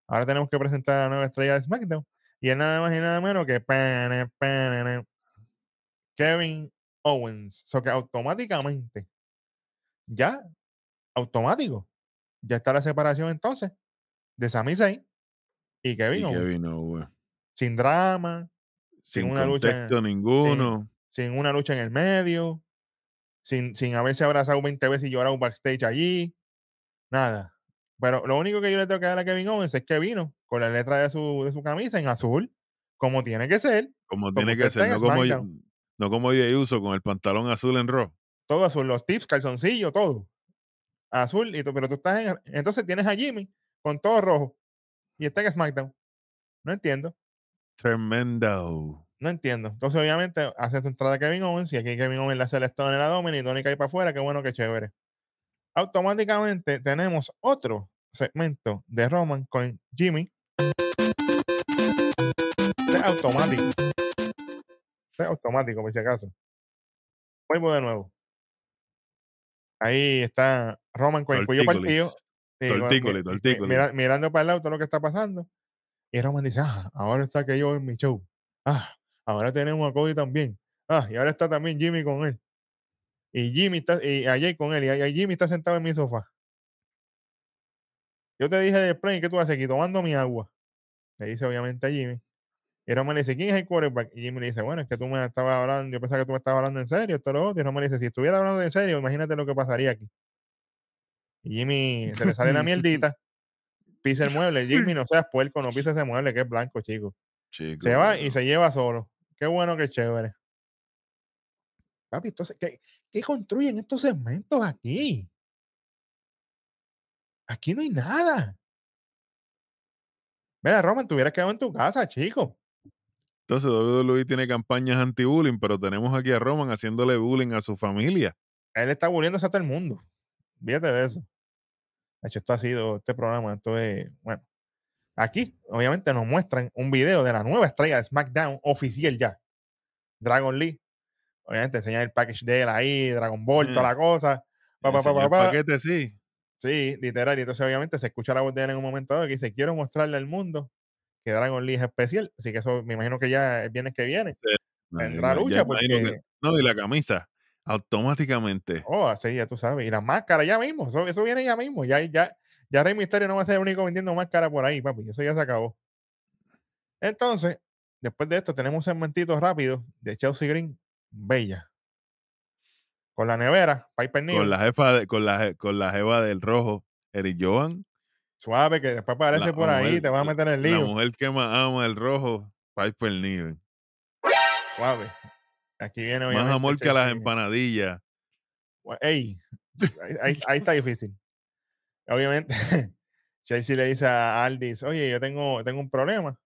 ahora tenemos que presentar a la nueva estrella de SmackDown, y es nada más y nada menos que Kevin Owens. So que automáticamente, ya, automático, ya está la separación entonces de Sami Zayn y Kevin Y Owens. Kevin Owens. Sin drama, Sin, una lucha- contexto ninguno. sin una lucha en el medio, sin, sin haberse abrazado 20 veces y llorado backstage allí, nada. Pero lo único que yo le tengo que dar a Kevin Owens es que vino con la letra de su, de su camisa en azul, como tiene que ser, Como como tiene que ser. en No como, SmackDown. no como Jey Uso con el pantalón azul en Raw. todo azul, los tips, calzoncillo, todo. Azul, y tú- pero tú estás en. Entonces tienes a Jimmy con todo rojo y está en SmackDown. No entiendo, Tremendo. no entiendo. Entonces, obviamente, hace tu entrada Kevin Owens y aquí Kevin Owens le hace el stone en la Dominic y Tony cae para afuera. Qué bueno, qué chévere. Automáticamente tenemos otro segmento de Roman con Jimmy. Este Es automático. Este Es automático, por si acaso. Vuelvo de nuevo. Ahí está Roman con el cuello partido. Sí, tortícolis. mira- mirando para el lado todo lo que está pasando. Y Roman dice, ah, ahora está que yo en mi show. Ah, ahora tenemos a Cody también. Ah, y ahora está también Jimmy con él. Y Jimmy está, y a Jay con él. Y Jimmy está sentado en mi sofá. Yo te dije de play, ¿qué tú haces aquí? Tomando mi agua. Le dice obviamente a Jimmy. Y Roman le dice, ¿quién es el quarterback? Y Jimmy le dice, bueno, es que tú me estabas hablando, yo pensaba que tú me estabas hablando en serio, esto lo otro. Y Roman le dice, si estuviera hablando en serio, imagínate lo que pasaría aquí. Jimmy se le sale la mierdita, pisa el mueble. Jimmy, no seas puerco, no pisa ese mueble que es blanco, chico. Chico, Se va y se lleva solo. Qué bueno, qué chévere. Papi, entonces, ¿qué, qué construyen estos segmentos aquí? Aquí no hay nada. Mira, Roman, te hubieras quedado en tu casa, chico. Entonces WWE tiene campañas anti-bullying, pero tenemos aquí a Roman haciéndole bullying a su familia. Él está bulliéndose a todo el mundo. Fíjate de eso. De hecho, esto ha sido este programa. Esto es, bueno. Aquí, obviamente, nos muestran un video de la nueva estrella de SmackDown oficial ya. Dragon Lee. Obviamente, enseñan el package de él ahí, Dragon Ball, toda Mm. la cosa. Pa, pa, pa, el pa. paquete, sí. Sí, literal. Y entonces, obviamente, se escucha la voz de él en un momento dado que dice: Quiero mostrarle al mundo que Dragon Lee es especial. Así que eso me imagino que ya el viernes que viene. Tendrá Ya lucha imagino que- porque- no, y la camisa, automáticamente. Oh, así ya tú sabes. Y las máscaras ya mismo. Eso, eso viene ya mismo. Ya, ya, ya Rey Misterio no va a ser el único vendiendo máscaras por ahí, papi. Eso ya se acabó. Entonces, después de esto, tenemos un segmentito rápido de Chelsea Green, bella. Con la nevera, Piper Niven, Con la jefa, de- con la, con la jeva del rojo, Eric Johan. suave, que después aparece la- por la ahí, te va a meter en el La lío. mujer que más ama el rojo, Piper Niven. Suave. Aquí viene Más amor que a las empanadillas. Gua- Ey, ahí está difícil. Obviamente, Chelsea le dice a Aldis, oye, yo tengo, tengo un problema.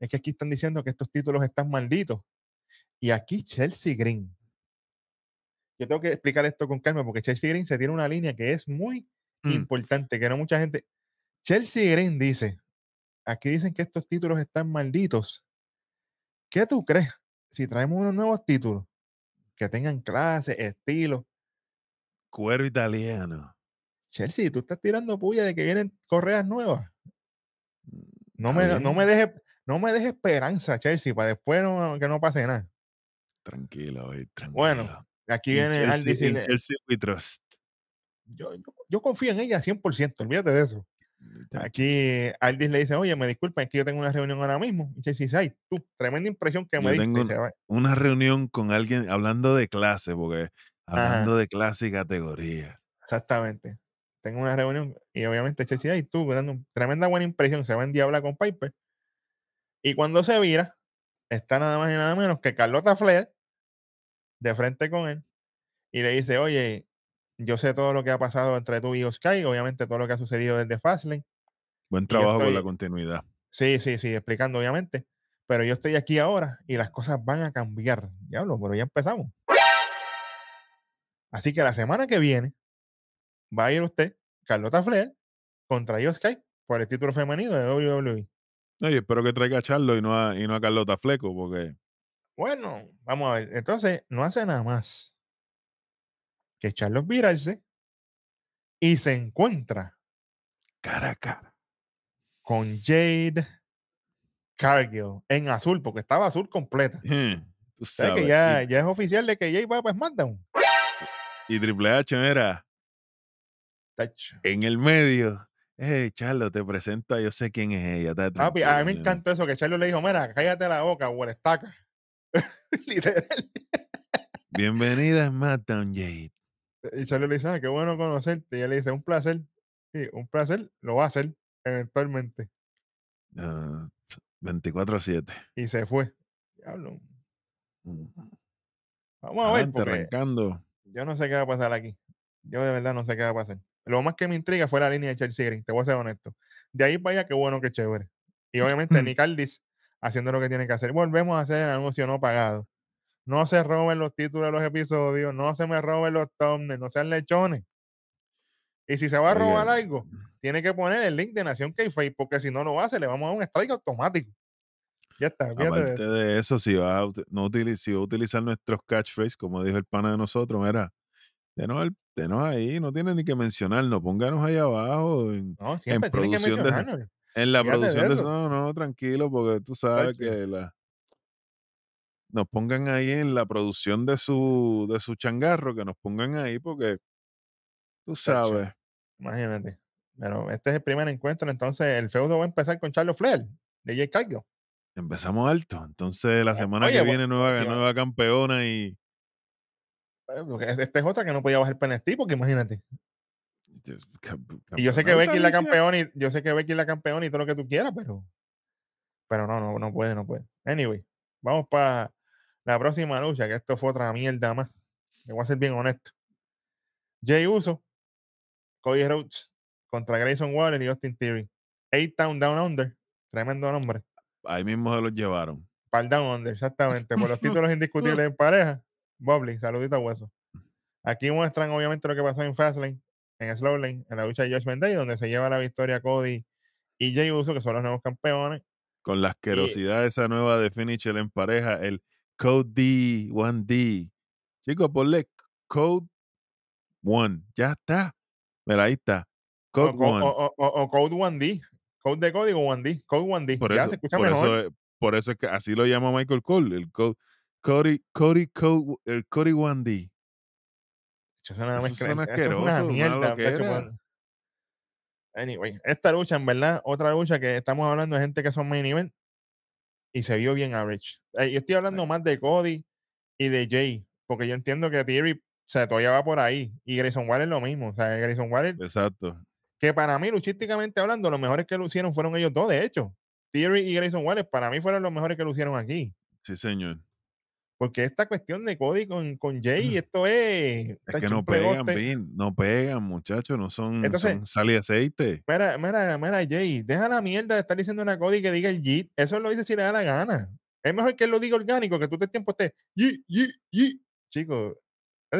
Es que aquí están diciendo que estos títulos están malditos. Y aquí Chelsea Green. Yo tengo que explicar esto con calma porque Chelsea Green se tiene una línea que es muy Mm. importante, que no mucha gente... Chelsea Green dice, aquí dicen que estos títulos están malditos. ¿Qué tú crees si traemos unos nuevos títulos que tengan clase, estilo? Cuero italiano. Chelsea, tú estás tirando puya de que vienen correas nuevas. No Está me, no me dejes no me deje esperanza, Chelsea, para después no- que no pase nada. Tranquilo, güey, tranquilo. Bueno, aquí viene Chelsea, decirle, Chelsea we trust. yo, yo, yo confío en ella 100%, olvídate de eso. Aquí Aldis le dice, oye, me disculpen, es que yo tengo una reunión ahora mismo. Y dice, ay, tú, tremenda impresión que me Yo diste. tengo. Una reunión con alguien hablando de clase, porque hablando de clase y categoría. Exactamente. Tengo una reunión y obviamente Chelsea, ay, tú, dando tremenda buena impresión, se va en diabla con Piper. Y cuando se vira, está nada más y nada menos que Carlota Flair de frente con él y le dice, oye, yo sé todo lo que ha pasado entre tú y Oscar, obviamente todo lo que ha sucedido desde Fastlane. Buen trabajo con la estoy- continuidad. Sí, sí, sí, explicando obviamente. Pero yo estoy aquí ahora y las cosas van a cambiar. Diablo, pero ya empezamos. Así que la semana que viene va a ir usted, Carlota Flair, contra Io Sky por el título femenino de. WWE. Oye, espero que traiga a Charlo y no a, y no a Carlota Fleco, porque Bueno, vamos a ver. Entonces, no hace nada más que echarlos virarse y se encuentra cara a cara. con Jade Cargill en azul, porque estaba azul completa. Tú sabes. que ya, y, ya es oficial de que Jade va para SmackDown. y Triple H, Tacho. en el medio. Hey, Charlo, te presento a yo sé quién es ella. Papi, a mí me tranquilo, nene". encantó eso que Charlo le dijo, mira, cállate la boca, o estaca. Literal. Bienvenida a SmackDown, Jade. Y Charlo le dice, ah, qué bueno conocerte. Y él le dice, un placer. Sí, un placer, lo va a hacer eventualmente. Ah, 24-7. Y se fue. Diablo. Mm. Vamos a ver, Adelante, arrancando. yo no sé qué va a pasar aquí. Yo de verdad no sé qué va a pasar. Lo más que me intriga fue la línea de Chelsea Green, te voy a ser honesto. De ahí para allá, qué bueno, qué chévere. Y obviamente Nick Aldis haciendo lo que tiene que hacer. Volvemos a hacer el anuncio no pagado. No se roben los títulos de los episodios, no se me roben los thumbnails, no sean lechones. Y si se va a robar algo, tiene que poner el link de Nación k porque si no lo hace, le vamos a dar un strike automático. Ya está, fíjate de eso. de eso, si va, a, no utili- si va a utilizar nuestros catchphrases, como dijo el pana de nosotros, mira, denos, el- denos ahí, no tiene ni que mencionarnos, pónganos ahí abajo en, No, siempre tiene que producción de en la Fíjate producción de eso. eso. No, no, tranquilo, porque tú sabes Tacho. que la, nos pongan ahí en la producción de su, de su changarro, que nos pongan ahí, porque tú sabes, Imagínate. Pero este es el primer encuentro, entonces el feudo va a empezar con Charles Flair, de Jay Cargill. empezamos alto. Entonces, la Eh, semana oye, que viene, nueva, nueva campeona y. Eh, porque es- Esta es otra que no podía bajar PNST, porque imagínate. Y yo sé que Becky es la campeona y yo sé que Becky es la campeona y todo lo que tú quieras, pero pero no, no, no puede, no puede. Anyway, vamos para la próxima lucha, que esto fue otra mierda más. Le voy a ser bien honesto. Jay Uso, Cody Rhodes contra Grayson Waller y Austin Theory. Eight Town Down Under, tremendo nombre. Ahí mismo se los llevaron. Para el Down Under, exactamente. Por los títulos indiscutibles en pareja. Bobby, saludito a hueso. Aquí muestran obviamente lo que pasó en Fastlane, en Slowlane, en la lucha de Judgment Day, donde se lleva la victoria Cody y Jay Uso, que son los nuevos campeones. Con la asquerosidad esa nueva de Finisher en pareja, el Code D, 1D. Chicos, ponle Code 1. Ya está. Mira, ahí está. Code co- 1. o- o- o- o Code 1D. Code de código 1D. Code 1D. Por ya eso, se escucha por, mejor. eso, es- por eso es que así lo llama Michael Cole. El Code, Cody, Cody, Code, el Cody 1D. Eso suena, Eso mezcla- suena eso es una mierda. Anyway, esta lucha, en verdad, otra lucha que estamos hablando de gente que son main event y se vio bien average. Eh, yo estoy hablando más de Cody y de Jay, porque yo entiendo que Theory, o sea, todavía va por ahí. Y Grayson Waller lo mismo. O sea, Grayson Waller, Exacto. que para mí, luchísticamente hablando, los mejores que lucieron fueron ellos dos, de hecho. Theory y Grayson Waller, para mí, fueron los mejores que lucieron aquí. Sí, señor. Porque esta cuestión de Cody con, con Jay, esto es. Es que no pegan. Vin. No pegan, muchachos. No son, Entonces- son sal y aceite. Mira, mira, mira, Jay, deja la mierda de estar diciendo una Cody que diga el Yeet. Eso lo dice si le da la gana. Es mejor que él lo diga orgánico, que tú te tiempo estés Yeet, Yeet, Yeet. Chicos,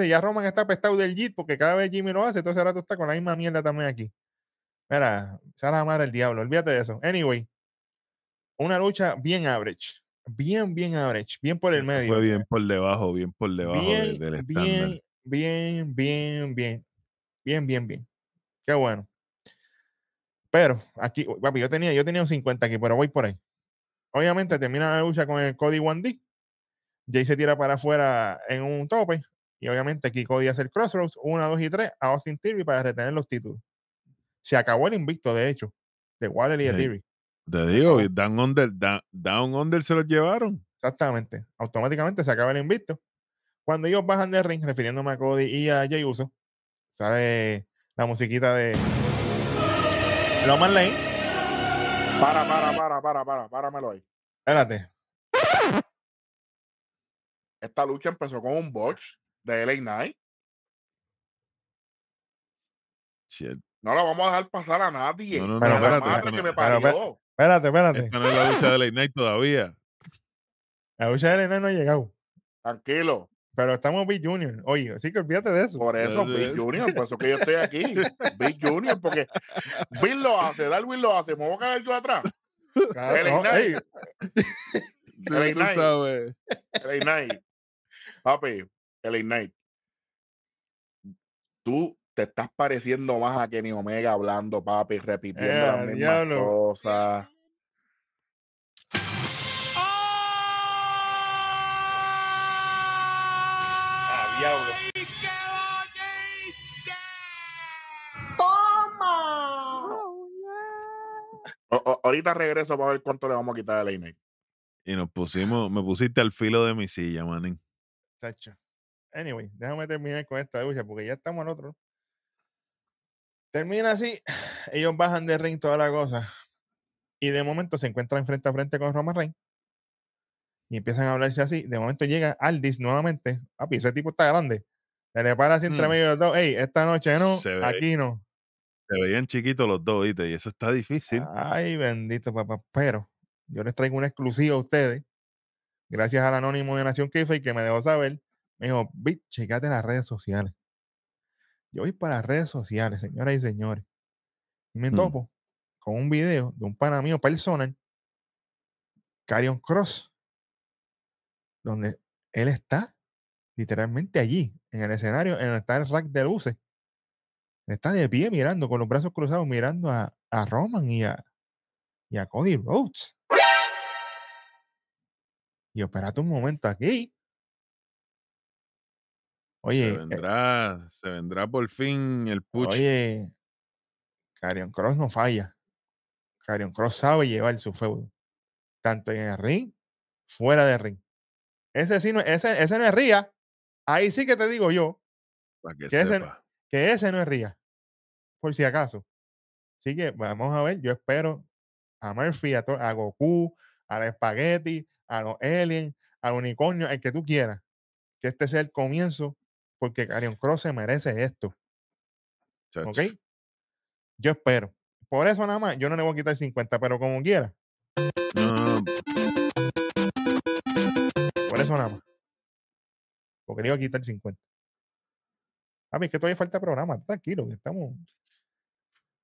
ya Roman está apestado del Yeet porque cada vez Jimmy lo hace, entonces ahora tú estás con la misma mierda también aquí. Mira, sea la madre del diablo, olvídate de eso. Anyway, una lucha bien average. Bien, bien average. Bien por el medio. Fue bien por debajo, bien por debajo de- bien, del estándar. bien, bien, bien, bien. Bien, bien, bien. Qué bueno. Pero aquí, papi, yo tenía, yo tenía un 50 aquí, pero voy por ahí. Obviamente termina la lucha con el Cody 1D. Jay se tira para afuera en un tope. Y obviamente aquí Cody hace el crossroads, 1, 2 y 3 a Austin Theory para retener los títulos. Se acabó el invicto, de hecho, de Waller y de Sí. Theory. Te digo, Down Under, Da- Down Under se los llevaron. Exactamente. Automáticamente se acaba el invicto. Cuando ellos bajan de ring, refiriéndome a Cody y a Jay Uso, sale la musiquita de Roman Lane. Para, para, para, para, para, páramelo ahí. Espérate. Esta lucha empezó con un botch de LA Knight. Shit. No la vamos a dejar pasar a nadie. No, no, la espérate, madre que me pero, parió. Espérate, espérate. Esta no es la lucha de Late Night todavía. La lucha de Elena no ha llegado. Tranquilo. Pero estamos Big Junior. Oye, así que olvídate de eso. Por eso, Big. Junior, por eso que yo estoy aquí. Big Junior, porque Bill lo hace, Darwin lo hace, me voy a caer yo atrás. Claro, tú Knight. sabes. LA Knight. Papi, LA Knight. Tú te estás pareciendo más a Kenny Omega hablando, papi, repitiendo Eh, las al mismas diablo. cosas. ah, diablo. ¡Toma! O- o- ahorita regreso para ver cuánto le vamos a quitar a LA Knight. Y nos pusimos, me pusiste al filo de mi silla, manín. Chacho. Anyway, déjame terminar con esta lucha porque ya estamos al otro. Termina así. Ellos bajan de ring toda la cosa. Y de momento se encuentran frente a frente con Roman Reigns. Y empiezan a hablarse así. De momento llega Aldis nuevamente. Papi, ese tipo está grande. Se le para así entre Mm. medio de los dos. Ey, esta noche no, ve. aquí no. Se veían chiquitos los dos, ¿viste? Y eso está difícil. Ay, bendito papá. Pero yo les traigo una exclusiva a ustedes. Gracias al anónimo de Nación Kifa que me dejó saber. Me dijo, Vic, checate las redes sociales. Yo voy para las redes sociales, señoras y señores. Y me Mm. topo con un video de un pana mío personal, Carion Cross, donde él está literalmente allí, en el escenario, en donde está el rack de luces. Está de pie mirando, con los brazos cruzados, mirando a, a Roman y a, y a Cody Rhodes. Y espérate un momento aquí. Oye, se eh, vendrá, se vendrá por fin el push. oye, Carion Cross no falla. Carion Cross sabe llevar su feudo. Tanto en el ring, fuera de ring. Ese sí no, ese, ese no es Ría. Ahí sí que te digo yo para que que ese- que ese no es Ría. Por si acaso. Así que vamos a ver. Yo espero a Murphy, a, a Goku, a la Spaghetti, a los Aliens, al unicornio, el que tú quieras. Que este sea el comienzo, porque Carion Cross se merece esto. ¿Ok? Yo espero. Por eso nada más, yo no le voy a quitar 50, pero como quiera, No, por eso nada más. Porque le iba a quitar 50. A mí es que todavía falta programa, tranquilo, que estamos.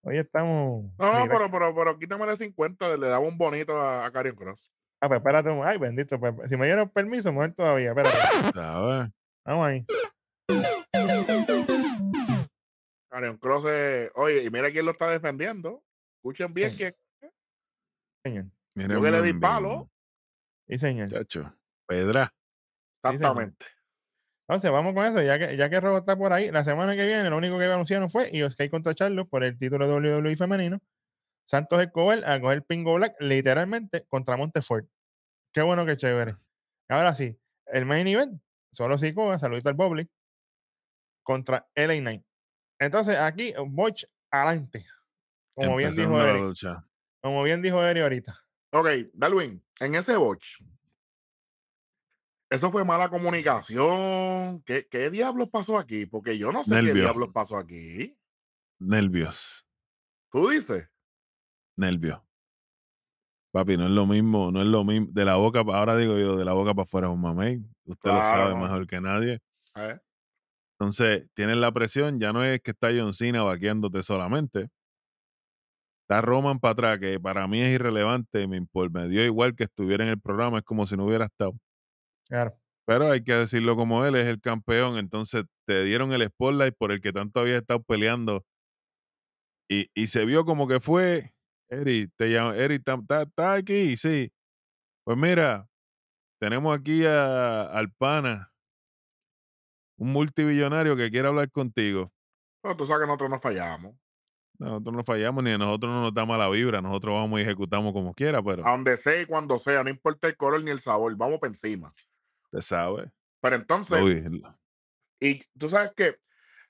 Hoy estamos. No, no, pero, pero, pero quítame de 50, le daba un bonito a, a Karrion Cross. Ah, pues espérate, un- ay, bendito. pues, si me dieron permiso, mejor todavía. Espérate, vamos ahí. Karrion Cross oye, y mira quién lo está defendiendo. Escuchen bien Sí. que Señor. Yo que le di palo. Sí, señor. Chacho. Pedra. exactamente. Entonces, vamos con eso. Ya que, ya que Robo está por ahí, la semana que viene, lo único que anunciaron fue Ioskay contra Charlos por el título de WWE femenino. Santos Escobar a coger Pingo Black literalmente contra Montefort. Qué bueno, qué chévere. Ahora sí, el main event, solo Sikoa, saludito al Bobby, contra LA Knight. Entonces, aquí, Botch adelante. Como bien dijo Empezando la Eric. lucha. Como bien dijo Eric ahorita. Ok, Darwin, en ese botch, ¿eso fue mala comunicación? ¿Qué, qué diablos pasó aquí? Porque yo no sé qué diablos pasó aquí. Nervios. ¿Tú dices? Nervios. Papi, no es lo mismo, no es lo mismo. De la boca, ahora digo yo, de la boca para afuera es un mamey. Usted lo sabe mejor que nadie. ¿Eh? Entonces, tienes la presión, ya no es que está John Cena vaqueándote solamente. Está Roman para atrás, que para mí es irrelevante. Me, dio igual que estuviera en el programa, es como si no hubiera estado. Claro. Pero hay que decirlo como él, es el campeón. Entonces te dieron el spotlight por el que tanto había estado peleando. Y, y se vio como que fue. Eri, te llamo, Eri, ¿estás aquí? Sí. Pues mira, tenemos aquí a, al pana, un multibillonario que quiere hablar contigo. Pero tú sabes que nosotros no fallamos. Nosotros no fallamos ni a nosotros no nos da mala vibra. Nosotros vamos y ejecutamos como quiera, pero A donde sea y cuando sea, no importa el color ni el sabor, vamos para encima. usted sabe. Pero entonces, Uy, y tú sabes que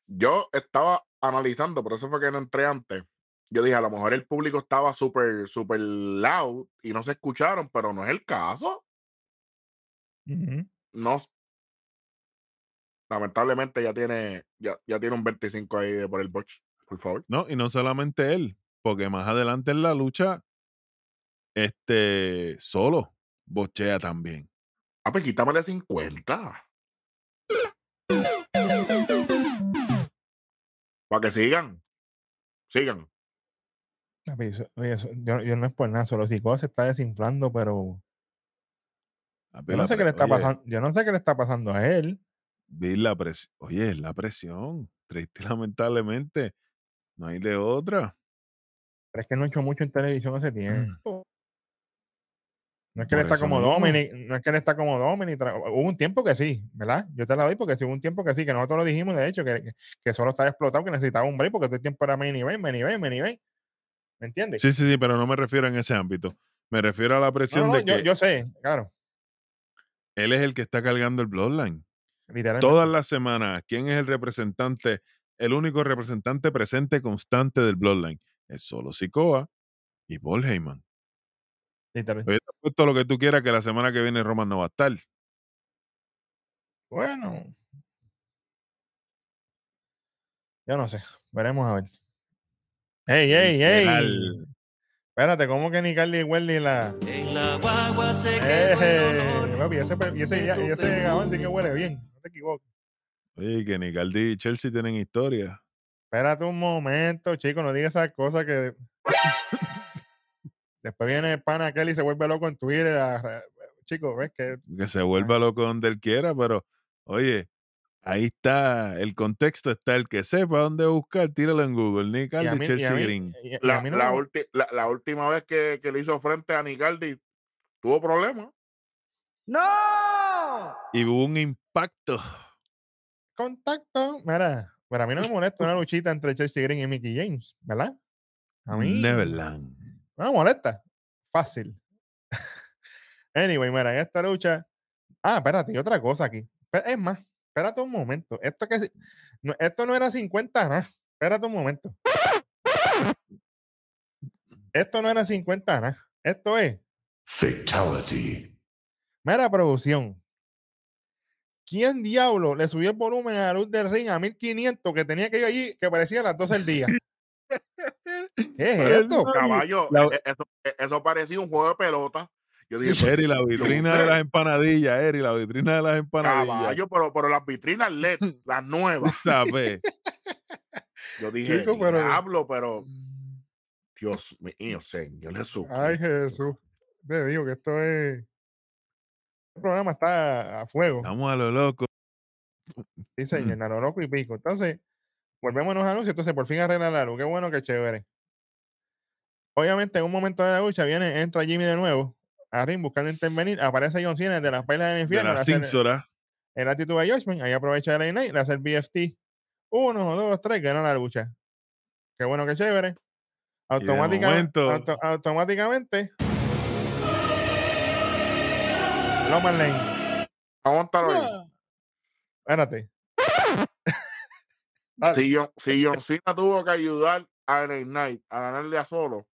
yo estaba analizando, por eso fue que no entré antes. Yo dije, a lo mejor el público estaba súper, súper loud y no se escucharon, pero no es el caso. No. Lamentablemente ya tiene, ya, ya tiene un 25 ahí de por el botch, por favor. No, y no solamente él, porque más adelante en la lucha, este solo bochea también. Ah, pues quítamele 50. Para que sigan. Sigan. Oye, eso- yo, yo no es por nada, solo psicólogo se está desinflando, pero yo no sé qué le está pasando, yo no sé qué le está pasando a él. Vi la presión. Oye, es la presión. Triste, lamentablemente. No hay de otra. Pero es que no ha hecho mucho en televisión hace tiempo. No es que él Por está eso como mismo. Dominic, no es que él está como Dominic. Hubo un tiempo que sí, ¿verdad? Yo te la doy porque sí, hubo un tiempo que sí, que nosotros lo dijimos, de hecho, que, que, solo estaba explotado, que necesitaba un break porque todo el tiempo era main event, main event, main event. ¿Me entiendes? Sí, sí, sí, pero no me refiero en ese ámbito. Me refiero a la presión no, de que yo sé, claro, él es el que está cargando el Bloodline. Literalmente. Todas las semanas, ¿quién es el representante? El único representante presente constante del Bloodline es solo Sikoa y Paul Heyman. literalmente. Oye, te apuesto lo que tú quieras que la semana que viene Roman no va a estar. Bueno. Yo no sé. Veremos a ver. ¡Ey, ey, ey! Espérate, ¿cómo que ni Carly Welly la. En la guagua se quedó el ¡Eh! olor Papi, ese, ese, ese gabán sí que huele bien. Te equivoques. Oye, que ni Caldi y Chelsea tienen historia. Espérate un momento, chico, no digas esas cosas que. Después viene el pana aquel y se vuelve loco en Twitter. a- Chico, ves que. Que se vuelva loco donde él quiera, pero oye, ahí está, el contexto está, el que sepa dónde buscar, tíralo en Google, Y y Chelsea mí- Green. y- y a La, mí no la me- ulti- la- la última vez que, que le hizo frente a Nigaldi tuvo problemas. ¡No! Y hubo un impacto. contacto. Mira, pero a mí no me molesta una luchita entre Chelsea Green y Mickey James, ¿verdad? A mí. Neverland. No me molesta. Fácil. anyway, mira, en esta lucha. Ah, espérate, y otra cosa aquí. Es más, espérate un momento. Esto, que, no, esto no era 50 nada. Espérate un momento. Esto no era 50 nada. Esto es. Fatality. Mera producción. ¿Quién diablo le subió el volumen a la luz del ring a 1500 que tenía que ir allí que parecía a las 12 del día? ¿Qué es esto? Caballo, la- e- e- eso, eso parecía un juego de pelota. Yo dije, pues, Eri, la vitrina de las empanadillas, Eri, la vitrina de las empanadillas. caballo, pero, pero las vitrinas LED, las nuevas. sabes. Yo dije, Chico, pero- diablo, pero Dios mío, Señor Jesús. Ay, Jesús. Te digo que esto es. El programa está a fuego. Estamos a lo loco. Sí, señor, a lo loco y pico. Entonces, volvemos a los anuncios. Entonces, por fin arregla la luz. Qué bueno, qué chévere. Obviamente, en un momento de la lucha, viene, entra Jimmy de nuevo a ring buscando intervenir. Aparece John Cena de las pailas del De infierno. le la cínsora. el actitud de Judgment. Ahí aprovecha el Night, le hace el BFT. Uno, dos, tres, gana la lucha. Qué bueno, qué chévere. Automáticamente, momento- auto- automáticamente. Loman Lane. Aguántalo ahí. Espérate. Si John, si John Cena tuvo que ayudar a LA Knight a ganarle a solo,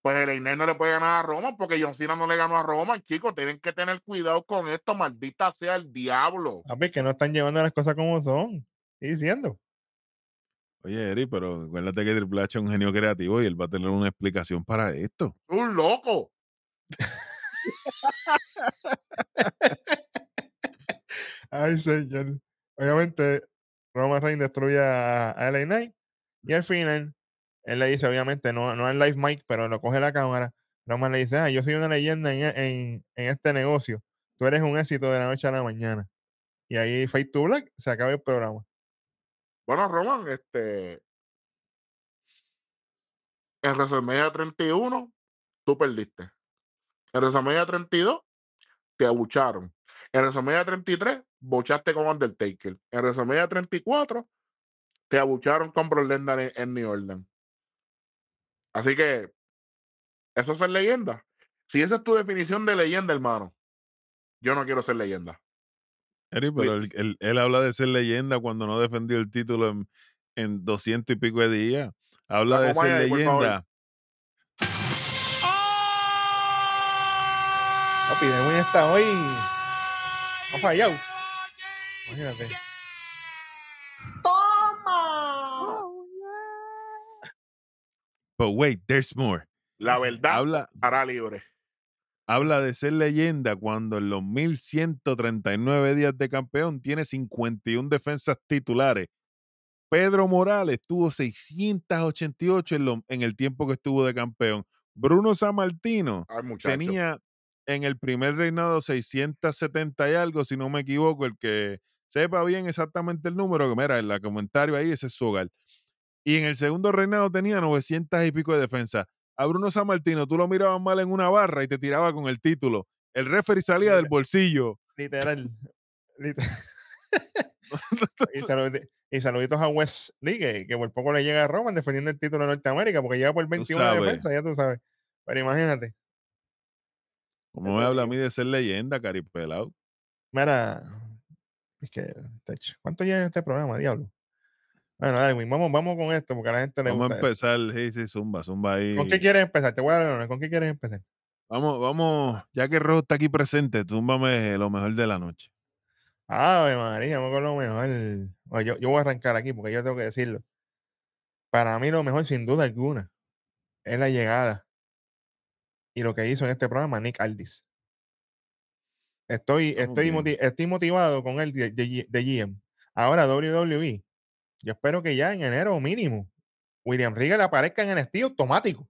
pues LA Knight no le puede ganar a Roma porque John Cena no le ganó a Roma. Chicos, tienen que tener cuidado con esto, maldita sea el diablo. A ver, que no están llevando las cosas como son. Estoy diciendo. Oye, Eri, pero acuérdate que Triple H es un genio creativo y él va a tener una explicación para esto. Un loco. Ay, señor. Obviamente, Roman Reigns destruye a, LA Knight. Y al final, él le dice, obviamente, no, no en live mic, pero lo coge la cámara. Roman le dice, ah, yo soy una leyenda en, en- en este negocio. Tú eres un éxito de la noche a la mañana. Y ahí Fade to Black se acaba el programa. Bueno, Roman, este. En WrestleMania 31, tú perdiste. En WrestleMania 32, te abucharon. En WrestleMania 33, bochaste con Undertaker. En WrestleMania 34, te abucharon con Brock Lesnar en, en New Orleans. Así que, eso es ser leyenda. Si esa es tu definición de leyenda, hermano, yo no quiero ser leyenda. Eri, pero él, él- él habla de ser leyenda cuando no defendió el título en, en 200 y pico de días. Habla de ser leyenda. Papi, Dewey está hoy. Ha fallado. Imagínate. But wait, there's more. La verdad Habla, hará libre. habla de ser leyenda cuando en los 1139 días de campeón tiene 51 defensas titulares. Pedro Morales tuvo 688 en, lo- en el tiempo que estuvo de campeón. Bruno Sammartino Ay, tenía en el primer reinado 670 y algo, si no me equivoco, el que sepa bien exactamente el número, que mira, en la comentario ahí, ese es su hogar. Y en el segundo reinado tenía 900 y pico de defensa. A Bruno Sammartino tú lo mirabas mal en una barra y te tiraba con el título. El referee salía del bolsillo. Literal. Liter- y, saludi- y saluditos a Wes Lee, que, que por poco le llega a Roman defendiendo el título de Norteamérica, porque llega por 21 de defensa, ya tú sabes. Pero imagínate. Como me habla a mí de ser leyenda, caripelado. Mira, es que, ¿cuánto lleva este programa, diablo? Bueno, dale, Win, vamos, vamos con esto, porque a la gente le Vamos a gusta. esto. empezar, sí, sí, zumba, zumba ahí. ¿Con qué quieres empezar? Te voy a dar honor, ¿Con qué quieres empezar? Vamos, vamos, ya que Rojo está aquí presente, zúmbame lo mejor de la noche. Ave María, vamos con lo mejor. Yo, yo voy a arrancar aquí porque yo tengo que decirlo. Para mí lo mejor, sin duda alguna, es la llegada y lo que hizo en este programa Nick Aldis. Estoy, Estamos estoy, estoy motivado con él de, de G- de GM. Ahora WWE. Yo espero que ya en enero mínimo William Regal aparezca en NXT automático.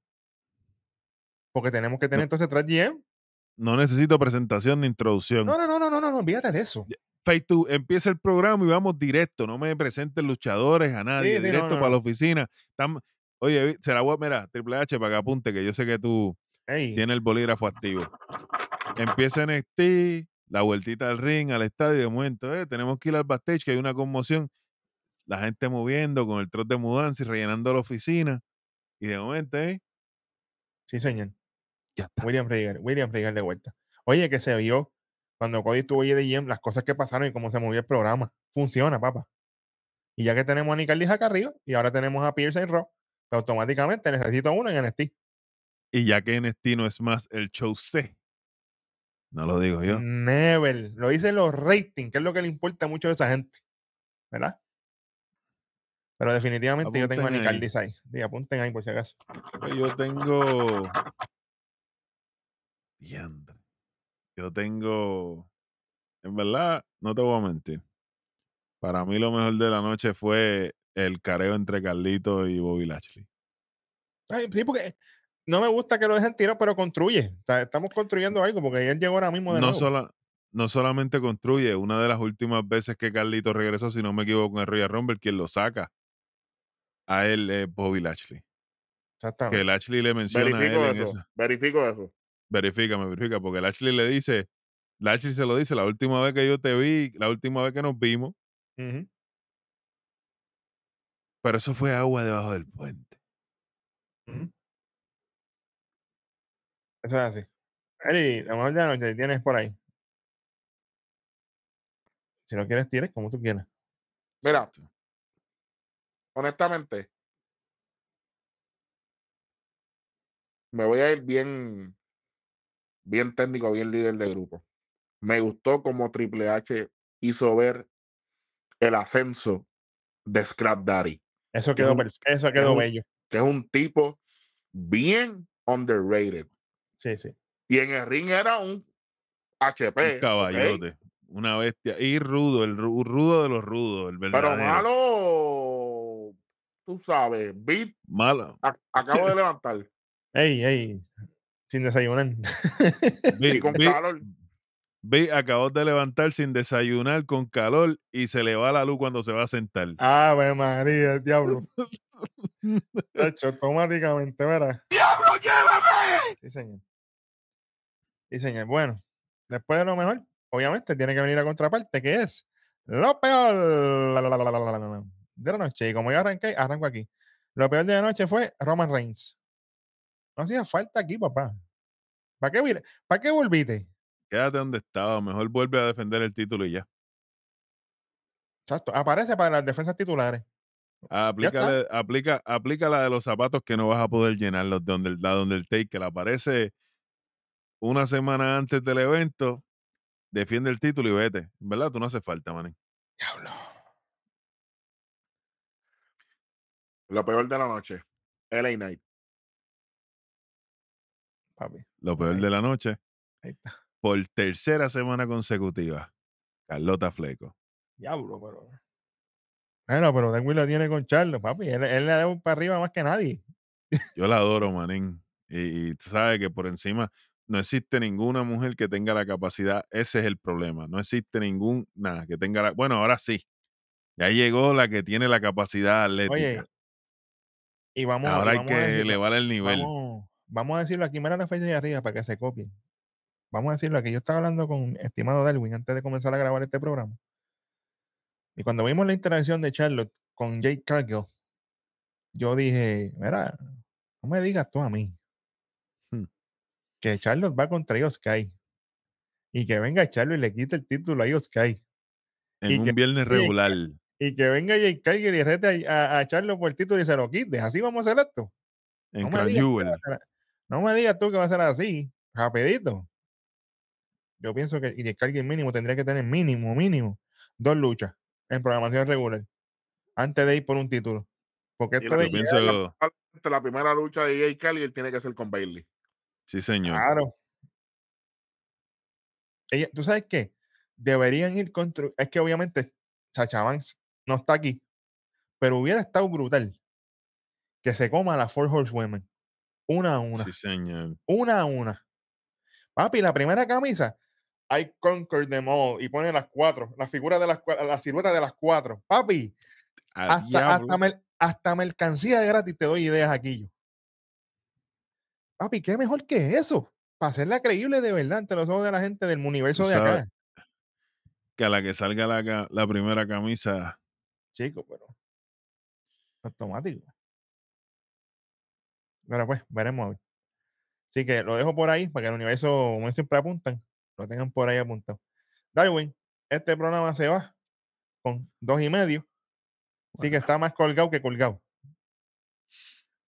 Porque tenemos que tener entonces tres GM. No necesito presentación ni introducción. No, no, no, no, no, no, no, olvídate de eso. Fake tú, empieza el programa y vamos directo. No me presenten luchadores a nadie. sí, no, directo no, para la oficina. Tam- Oye, se la voy a mirar, Triple H, para que apunte, que yo sé que tú Ey, tienes el bolígrafo activo. Empieza NXT, la vueltita al ring, al estadio, de momento, eh, tenemos que ir al backstage, que hay una conmoción. La gente moviendo con el trote de mudanza y rellenando la oficina. Y de momento, eh, sí, señor. ya está. William Regal, William Regal de vuelta. Oye, que se vio cuando Cody estuvo allí de GM, las cosas que pasaron y cómo se movió el programa. Funciona, papá. Y ya que tenemos a Nick Aldis acá arriba y ahora tenemos a Pierce en Raw, pues automáticamente necesito uno en NXT. Y ya que NXT no es más el show C. No lo digo yo. Never. Lo dicen los ratings, que es lo que le importa mucho a esa gente. ¿Verdad? Pero definitivamente yo tengo a Nick ahí. Ahí. Sí, apunten ahí por si acaso. Pues Yo tengo. Yo tengo. En verdad, no te voy a mentir. Para mí, lo mejor de la noche fue el careo entre Carlito y Bobby Lashley. Ay, sí, porque no me gusta que lo dejen tirado, pero construye. O sea, estamos construyendo algo porque él llegó ahora mismo de No, nuevo. sola- no solamente construye, una de las últimas veces que Carlito regresó, si no me equivoco, en el Royal Rumble, quien lo saca a él es Bobby Lashley. Que. Lashley le menciona a él Verifico en eso. esa. Verifico eso. Verifícame, verifica, porque Lashley le dice, Lashley se lo dice, la última vez que yo te vi, la última vez que nos vimos, pero eso fue agua debajo del puente. Ujú. Eso es así. Eri, la mejor de la noche tienes por ahí. Si lo quieres, tienes como tú quieras. Mira, honestamente, me voy a ir bien, bien técnico, bien líder de grupo. Me gustó como Triple H hizo ver el ascenso de Scrap Daddy, Eso Que quedó, un- pers- eso quedó bello. que es un tipo bien underrated. Sí, sí. Y en el ring era un HP. Un caballote, una bestia. Y rudo, el ru- rudo de los rudos, el Pero malo tú sabes, beat, Malo. acabo de levantar. Ey, ey. Sin desayunar. Vi, Y con calor. acabó de levantar sin desayunar con calor y se le va la luz cuando se va a sentar. Ave María, el diablo. Hecho, automáticamente, ¿verdad? ¡Diablo, llévame! Sí, señor. Sí, señor. Bueno, después de lo mejor, obviamente tiene que venir la contraparte, que es lo peor de la noche. Y como yo arranqué, arranco aquí. Lo peor de la noche fue Roman Reigns. No hacía falta aquí, papá. ¿Para qué, ¿Para qué volviste? Quédate donde estaba. Mejor vuelve a defender el título y ya. Exacto. Aparece para las defensas titulares. Aplícale, aplica, aplica la de los zapatos que no vas a poder llenarlos de donde, la donde el take aparece una semana antes del evento, defiende el título y vete. ¿Verdad? Tú no hace falta, man. Diablo. Lo peor de la noche. LA Knight. Papi. Lo peor Ahí. de la noche, Ahí está. por tercera semana consecutiva, Carlota Fleco. Diablo, pero. Bueno, pero Denver lo tiene con Charlo, papi. Él, él le da un para arriba más que nadie. Yo la adoro, manín. Y, y tú sabes que por encima no existe ninguna mujer que tenga la capacidad. Ese es el problema. No existe ningún, nada, que tenga la. Bueno, ahora sí. Ya llegó la que tiene la capacidad atlética. Oye, y vamos, y ahora hay a que decirlo, elevar el nivel. Vamos, vamos a decirlo aquí, mira la fecha de arriba para que se copien. Vamos a decirlo aquí. Yo estaba hablando con estimado Darwin antes de comenzar a grabar este programa. Y cuando vimos la interacción de Charlotte con Jake Cargill, yo dije, mira, no me digas tú a mí. Que Charlotte va contra Io Sky y que venga Charlotte y le quite el título a Io Sky En y un que- viernes regular. y que venga Jake Cargill y rete a, a, a Charlotte por el título y se lo quite. Así vamos a hacer esto. En no me digas tú Jewel. que va a ser- No me digas tú que va a ser así, rapidito. Yo pienso que Jake Cargill mínimo tendría que tener mínimo, mínimo, dos luchas en programación regular antes de ir por un título. Porque esto la de pienso, La primera lucha de Jay Cali él tiene que ser con Bailey. Sí, señor. Claro. Ella, ¿Tú sabes qué? Deberían ir contra. Es que obviamente Sacha Banks no está aquí, pero hubiera estado brutal que se coma a las Four Horsewomen. Una a una. Sí, señor. Una a una. Papi, la primera camisa. I conquered them all. Y pone las cuatro. La figura de las cuatro. La silueta de las cuatro. Papi, hasta, hasta, mer- hasta mercancía de gratis te doy ideas aquí yo. Papi, ¿qué mejor que eso? Para hacerla creíble de verdad ante los ojos de la gente del universo de sabes. acá. Que a la que salga la, la primera camisa, Chico, pero automático. Pero pues, veremos a ver. Así que lo dejo por ahí para que el universo, como siempre apuntan, lo tengan por ahí apuntado. Darwin, este programa se va con dos y medio. Así que está más colgado que colgado.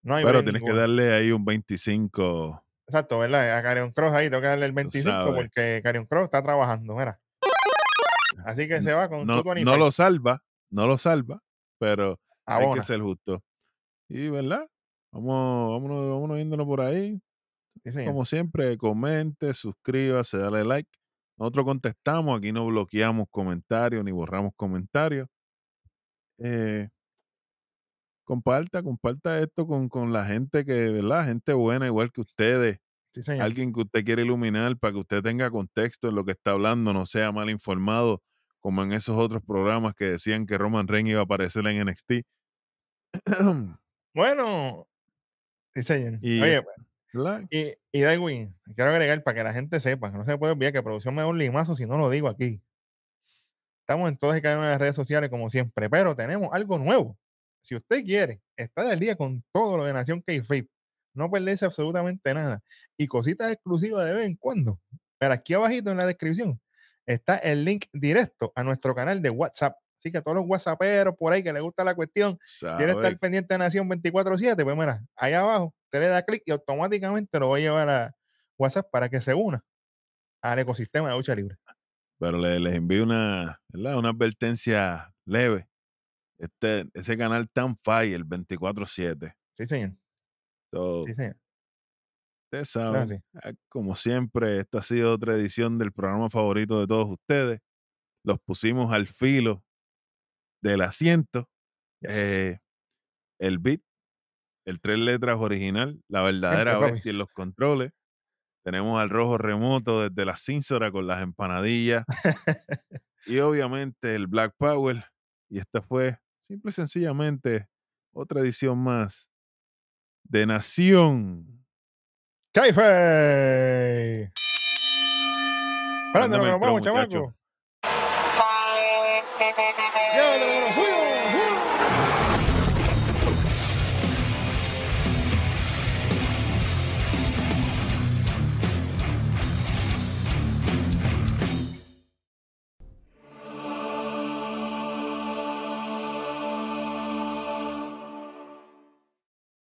No hay pero break tienes que darle ahí un 25. Exacto, ¿verdad? A Carion Cross ahí tengo que darle el 25 sabes. porque Carion Cross está trabajando, mira. Así que se va con No, 225. no lo salva, no lo salva, pero hay abona. que ser justo. Y, ¿verdad? Vamos, vámonos, vámonos yéndonos por ahí. Sí. Como siempre, comente, suscríbase, dale like. Nosotros contestamos, aquí no bloqueamos comentarios ni borramos comentarios. Eh, comparta, comparta esto con, con la gente que, ¿verdad? Gente buena, igual que ustedes. Sí, señor. Alguien que usted quiere iluminar para que usted tenga contexto en lo que está hablando, no sea mal informado, como en esos otros programas que decían que Roman Reigns iba a aparecer en NXT. Bueno, sí, señor. Y, Oye, ¿verdad? y, y Darwin, quiero agregar para que la gente sepa, que no se puede olvidar que producción me da un limazo si no lo digo aquí. Estamos en todas y cada una de las redes sociales como siempre, pero tenemos algo nuevo. Si usted quiere estar al día con todo lo de Nación K-Fape, no perderse absolutamente nada y cositas exclusivas de vez en cuando, pero aquí abajito en la descripción está el link directo a nuestro canal de WhatsApp. Así que a todos los WhatsApperos por ahí que les gusta la cuestión, quiere estar pendiente de Nación 24-7, pues mira, ahí abajo, usted le da clic y automáticamente lo va a llevar a WhatsApp para que se una al ecosistema de lucha libre. Pero le- les envío una, ¿verdad? una advertencia leve este, ese canal tan fire 24-7. Sí, señor. Sí, señor. Ah, como siempre, esta ha sido otra edición del programa favorito de todos ustedes. Los pusimos al filo del asiento. Eh, el beat, el tres letras original, la verdadera bestia en los controles. Tenemos al rojo remoto desde la cínsora con las empanadillas. y obviamente el Black Power. Y esta fue Simple y sencillamente, otra edición más de Nación. ¡Caife! Nos vamos, chamaco.